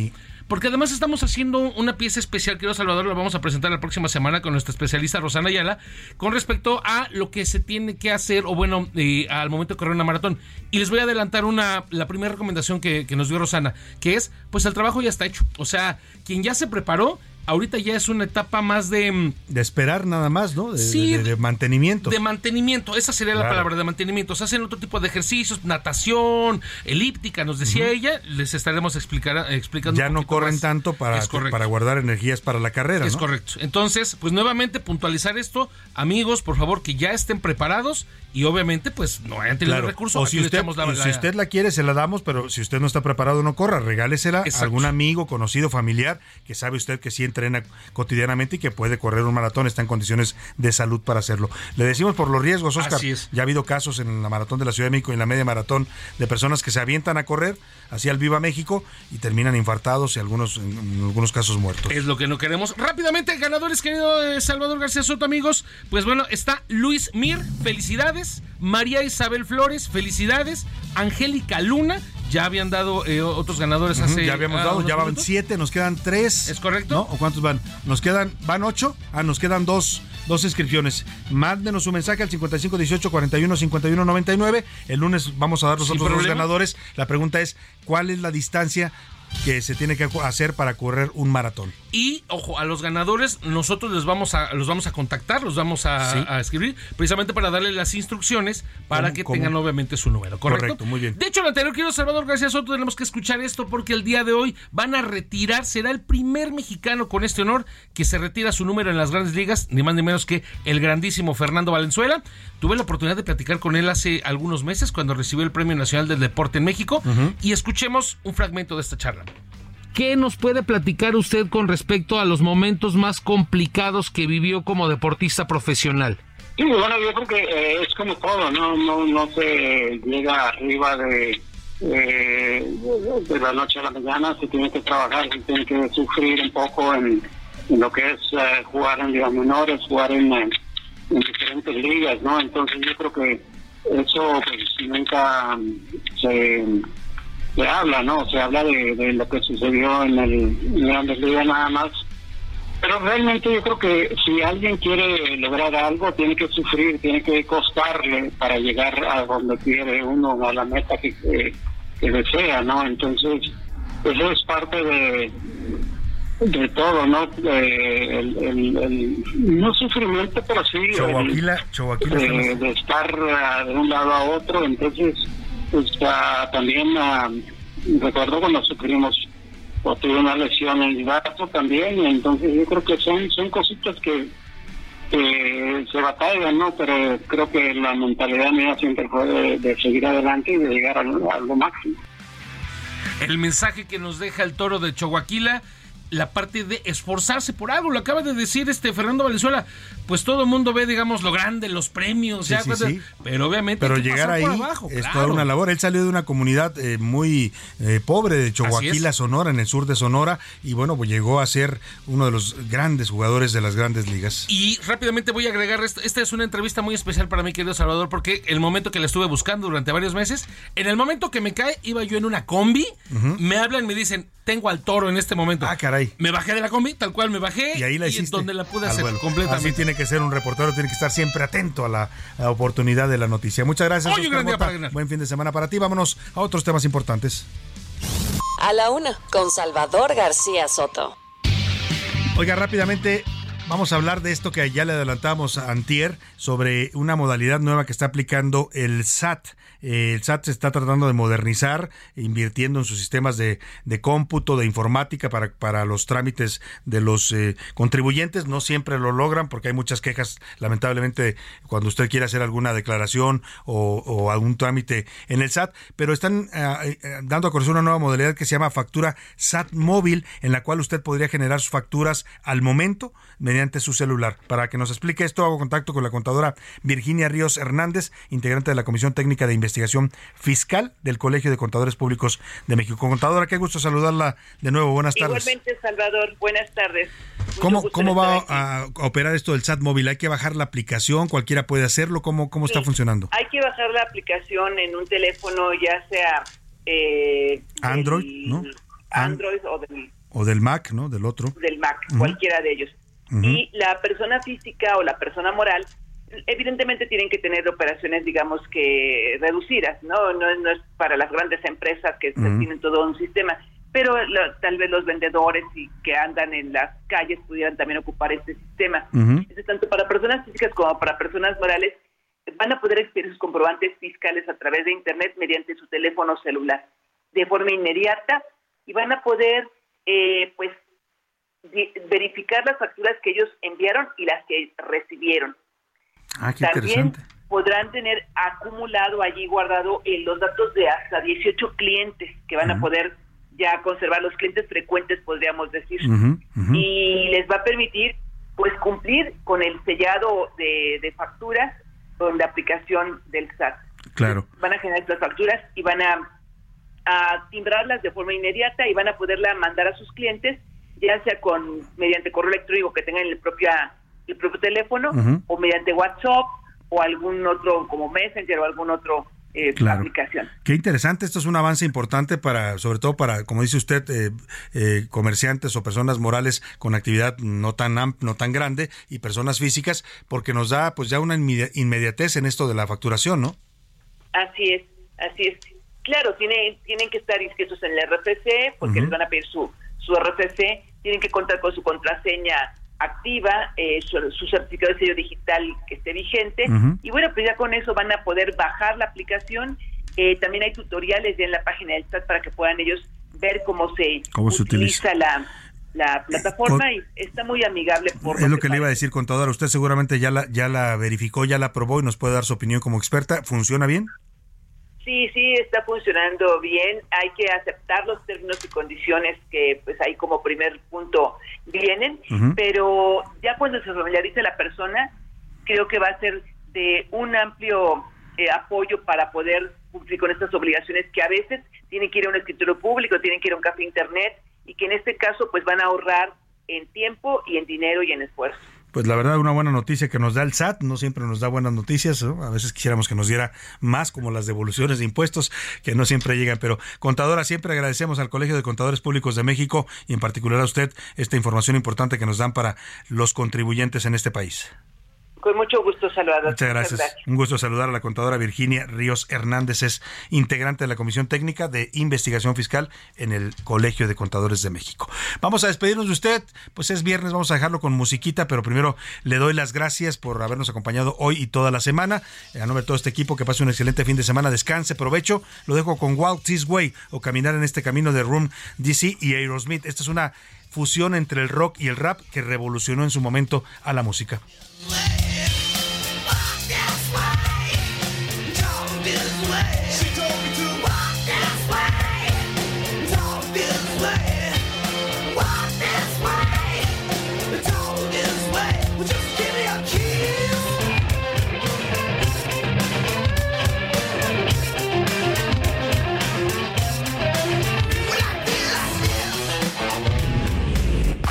porque además estamos haciendo una pieza especial, querido Salvador, la vamos a presentar la próxima semana con nuestra especialista Rosana Ayala, con respecto a lo que se tiene que hacer, o bueno, eh, al momento de correr una maratón. Y les voy a adelantar una, la primera recomendación que, que nos dio Rosana, que es, pues el trabajo ya está hecho. O sea, quien ya se preparó, ahorita ya es una etapa más de... mm, De esperar nada más, ¿no? De, Sí, de- de mantenimiento. De mantenimiento, esa sería la palabra de mantenimiento. Se hacen otro tipo de ejercicios, natación, elíptica, nos decía ella. Les estaremos explicar, explicando. ya un no corren más. tanto para, para guardar energías para la carrera, Es ¿no? correcto. Entonces, pues nuevamente puntualizar esto, amigos, por favor, que ya estén preparados y obviamente, pues no hayan tenido Claro. recursos. O si usted, la- y si la- usted la quiere, se la damos, pero si usted no está preparado, no corra. Regálesela a algún amigo, conocido, familiar, que sabe usted que sí entrena cotidianamente y que puede correr un maratón, está en condiciones de salud para hacerlo. Le decimos por los riesgos, Oscar. Así es. Ya ha habido casos en la maratón de la Ciudad de México y en la media maratón de personas que se avientan a correr hacia el Viva México y terminan infartados y algunos, en, algunos casos muertos. Es lo que no queremos. Rápidamente, ganadores, querido eh, Salvador García Soto, amigos. Pues bueno, está Luis Mir, felicidades. María Isabel Flores, felicidades. Angélica Luna, ya habían dado eh, otros ganadores Ujú, hace. ya habíamos ah, dado, ya van minutos. siete, nos quedan tres. ¿Es correcto? ¿No? ¿O cuántos van? Nos quedan, ¿van ocho? Ah, nos quedan dos, dos inscripciones. Mándenos un mensaje al 55 18 41 51 99. El lunes vamos a dar los otros dos ganadores. La pregunta es, ¿cuál es la distancia que se tiene que hacer para correr un maratón? Y, ojo, a los ganadores nosotros les vamos a, los vamos a contactar, los vamos a, Sí. a escribir, precisamente para darle las instrucciones para ¿Cómo- que cómo? tengan obviamente su número, ¿correcto? Correcto, muy bien. De hecho, el anterior, quiero Salvador García Soto, tenemos que escuchar esto porque el día de hoy van a retirar, será el primer mexicano con este honor que se retira su número en las grandes ligas, ni más ni menos que el grandísimo Fernando Valenzuela. Tuve la oportunidad de platicar con él hace algunos meses cuando recibió el Premio Nacional del Deporte en México y escuchemos un fragmento de esta charla. ¿Qué nos puede platicar usted con respecto a los momentos más complicados que vivió como deportista profesional? Sí, bueno, yo creo que eh, es como todo, ¿no? No, no se llega arriba de, eh, de la noche a la mañana, se tiene que trabajar, se tiene que sufrir un poco en, lo que es eh, jugar en ligas menores, jugar en, eh, en diferentes ligas, ¿no? Entonces yo creo que eso pues nunca se, se habla, ¿no? Se habla de, de lo que sucedió en el en Grandes Ligas nada más pero realmente yo creo que si alguien quiere lograr algo, tiene que sufrir, tiene que costarle para llegar a donde quiere uno, a la meta que, que, que desea, ¿no? Entonces, eso es parte de, de todo, ¿no? Eh, el, el- el- no sufrimiento, pero sí Choaquila, Choaquila eh, de estar ah, de un lado a otro. Entonces, pues, ah, también ah, recuerdo cuando sufrimos o tuve una lesión en el brazo también, entonces yo creo que son, son cositas que, se batallan, ¿no? Pero creo que la mentalidad mía siempre fue de, seguir adelante y de llegar a, lo- máximo. El mensaje que nos deja el toro de Chihuahua, la parte de esforzarse por algo, lo acaba de decir este Fernando Valenzuela, pues todo el mundo ve, digamos, lo grande, los premios, Sí, ya, sí, pues, sí. pero obviamente Pero llegar ahí abajo, es claro. toda una labor. Él salió de una comunidad eh, muy eh, pobre de Choaquila. Sonora, en el sur de Sonora, y bueno, pues llegó a ser uno de los grandes jugadores de las grandes ligas. Y rápidamente voy a agregar esto. Esta es una entrevista muy especial para mí, querido Salvador, porque el momento que la estuve buscando durante varios meses, en el momento que me cae, iba yo en una combi, me hablan, me dicen, tengo al toro en este momento. Ah, caray. Me bajé de la combi, tal cual me bajé. Y ahí la hiciste. donde la pude hacer vuelo. completamente. Así tiene que ser un reportero, tiene que estar siempre atento a la, a la oportunidad de la noticia. Muchas gracias. Hoy un Oscar gran día Mota. para ganar. Buen fin de semana para ti. Vámonos a otros temas importantes. A la una, con Salvador García Soto. Oiga, rápidamente vamos a hablar de esto que ya le adelantamos a Antier sobre una modalidad nueva que está aplicando el SAT. El SAT se está tratando de modernizar, invirtiendo en sus sistemas de, de cómputo, de informática para, para los trámites de los eh, contribuyentes. No siempre lo logran porque hay muchas quejas, lamentablemente, cuando usted quiere hacer alguna declaración o, o algún trámite en el SAT. Pero están eh, eh, dando a conocer una nueva modalidad que se llama factura SAT móvil, en la cual usted podría generar sus facturas al momento mediante su celular. Para que nos explique esto, hago contacto con la contadora Virginia Ríos Hernández, integrante de la Comisión Técnica de Investigación Fiscal del Colegio de Contadores Públicos de México. Contadora, qué gusto saludarla de nuevo. Buenas tardes. Igualmente, Salvador, buenas tardes. ¿Cómo, cómo va a, operar esto del SAT móvil? ¿Hay que bajar la aplicación? ¿Cualquiera puede hacerlo? ¿Cómo, cómo está funcionando? Hay que bajar la aplicación en un teléfono, ya sea... Eh, Android, ¿no? Android o del... O del Mac, ¿no? Del otro. Del Mac, cualquiera de ellos. Y la persona física o la persona moral evidentemente tienen que tener operaciones, digamos que reducidas, ¿no? No, no es para las grandes empresas que tienen todo un sistema, pero tal vez los vendedores y que andan en las calles pudieran también ocupar este sistema. tanto para personas físicas como para personas morales van a poder expedir sus comprobantes fiscales a través de Internet mediante su teléfono celular de forma inmediata y van a poder, eh, pues, verificar las facturas que ellos enviaron y las que recibieron. Ah, qué También podrán tener acumulado allí guardado eh, los datos de hasta 18 clientes que van a poder ya conservar los clientes frecuentes, podríamos decir, y les va a permitir pues cumplir con el sellado de, facturas con la aplicación del SAT. Claro. Van a generar estas facturas y van a, a timbrarlas de forma inmediata y van a poderla mandar a sus clientes, ya sea con mediante correo electrónico que tengan el propia el propio teléfono o mediante WhatsApp o algún otro como Messenger o algún otro eh, aplicación. Qué interesante, esto es un avance importante para, sobre todo para, como dice usted, eh, eh, comerciantes o personas morales con actividad no tan no tan grande y personas físicas, porque nos da pues ya una inmediatez en esto de la facturación, ¿no? Así es, así es. Claro, tienen tienen que estar inscritos en el RFC porque les van a pedir su su RFC, tienen que contar con su contraseña activa, eh, su, certificado de sello digital que esté vigente. Y bueno, pues ya con eso van a poder bajar la aplicación. Eh, también hay tutoriales ya en la página del SAT para que puedan ellos ver cómo se, utiliza, la, la plataforma y está muy amigable. Por es lo que, le iba a decir, contador. Usted seguramente ya la, ya la verificó, ya la probó y nos puede dar su opinión como experta. ¿Funciona bien? Sí, sí, está funcionando bien. Hay que aceptar los términos y condiciones que, pues, ahí como primer punto vienen, pero ya cuando se familiarice la persona, creo que va a ser de un amplio eh, apoyo para poder cumplir con estas obligaciones que a veces tienen que ir a un escritorio público, tienen que ir a un café internet y que en este caso, pues, van a ahorrar en tiempo y en dinero y en esfuerzo pues la verdad una buena noticia que nos da el SAT, no siempre nos da buenas noticias, a veces quisiéramos que nos diera más como las devoluciones de impuestos que no siempre llegan, pero contadora, siempre agradecemos al Colegio de Contadores Públicos de México y en particular a usted esta información importante que nos dan para los contribuyentes en este país. Con mucho gusto saludar. Muchas gracias. Un gusto saludar a la contadora Virginia Ríos Hernández, es integrante de la Comisión Técnica de Investigación Fiscal en el Colegio de Contadores de México. Vamos a despedirnos de usted, pues es viernes, vamos a dejarlo con musiquita, pero primero le doy las gracias por habernos acompañado hoy y toda la semana. A nombre de todo este equipo, que pase un excelente fin de semana, descanse, provecho. Lo dejo con Walk This Way o Caminar en este camino de Room DC y Aerosmith. Esta es una fusión entre el rock y el rap que revolucionó en su momento a la música.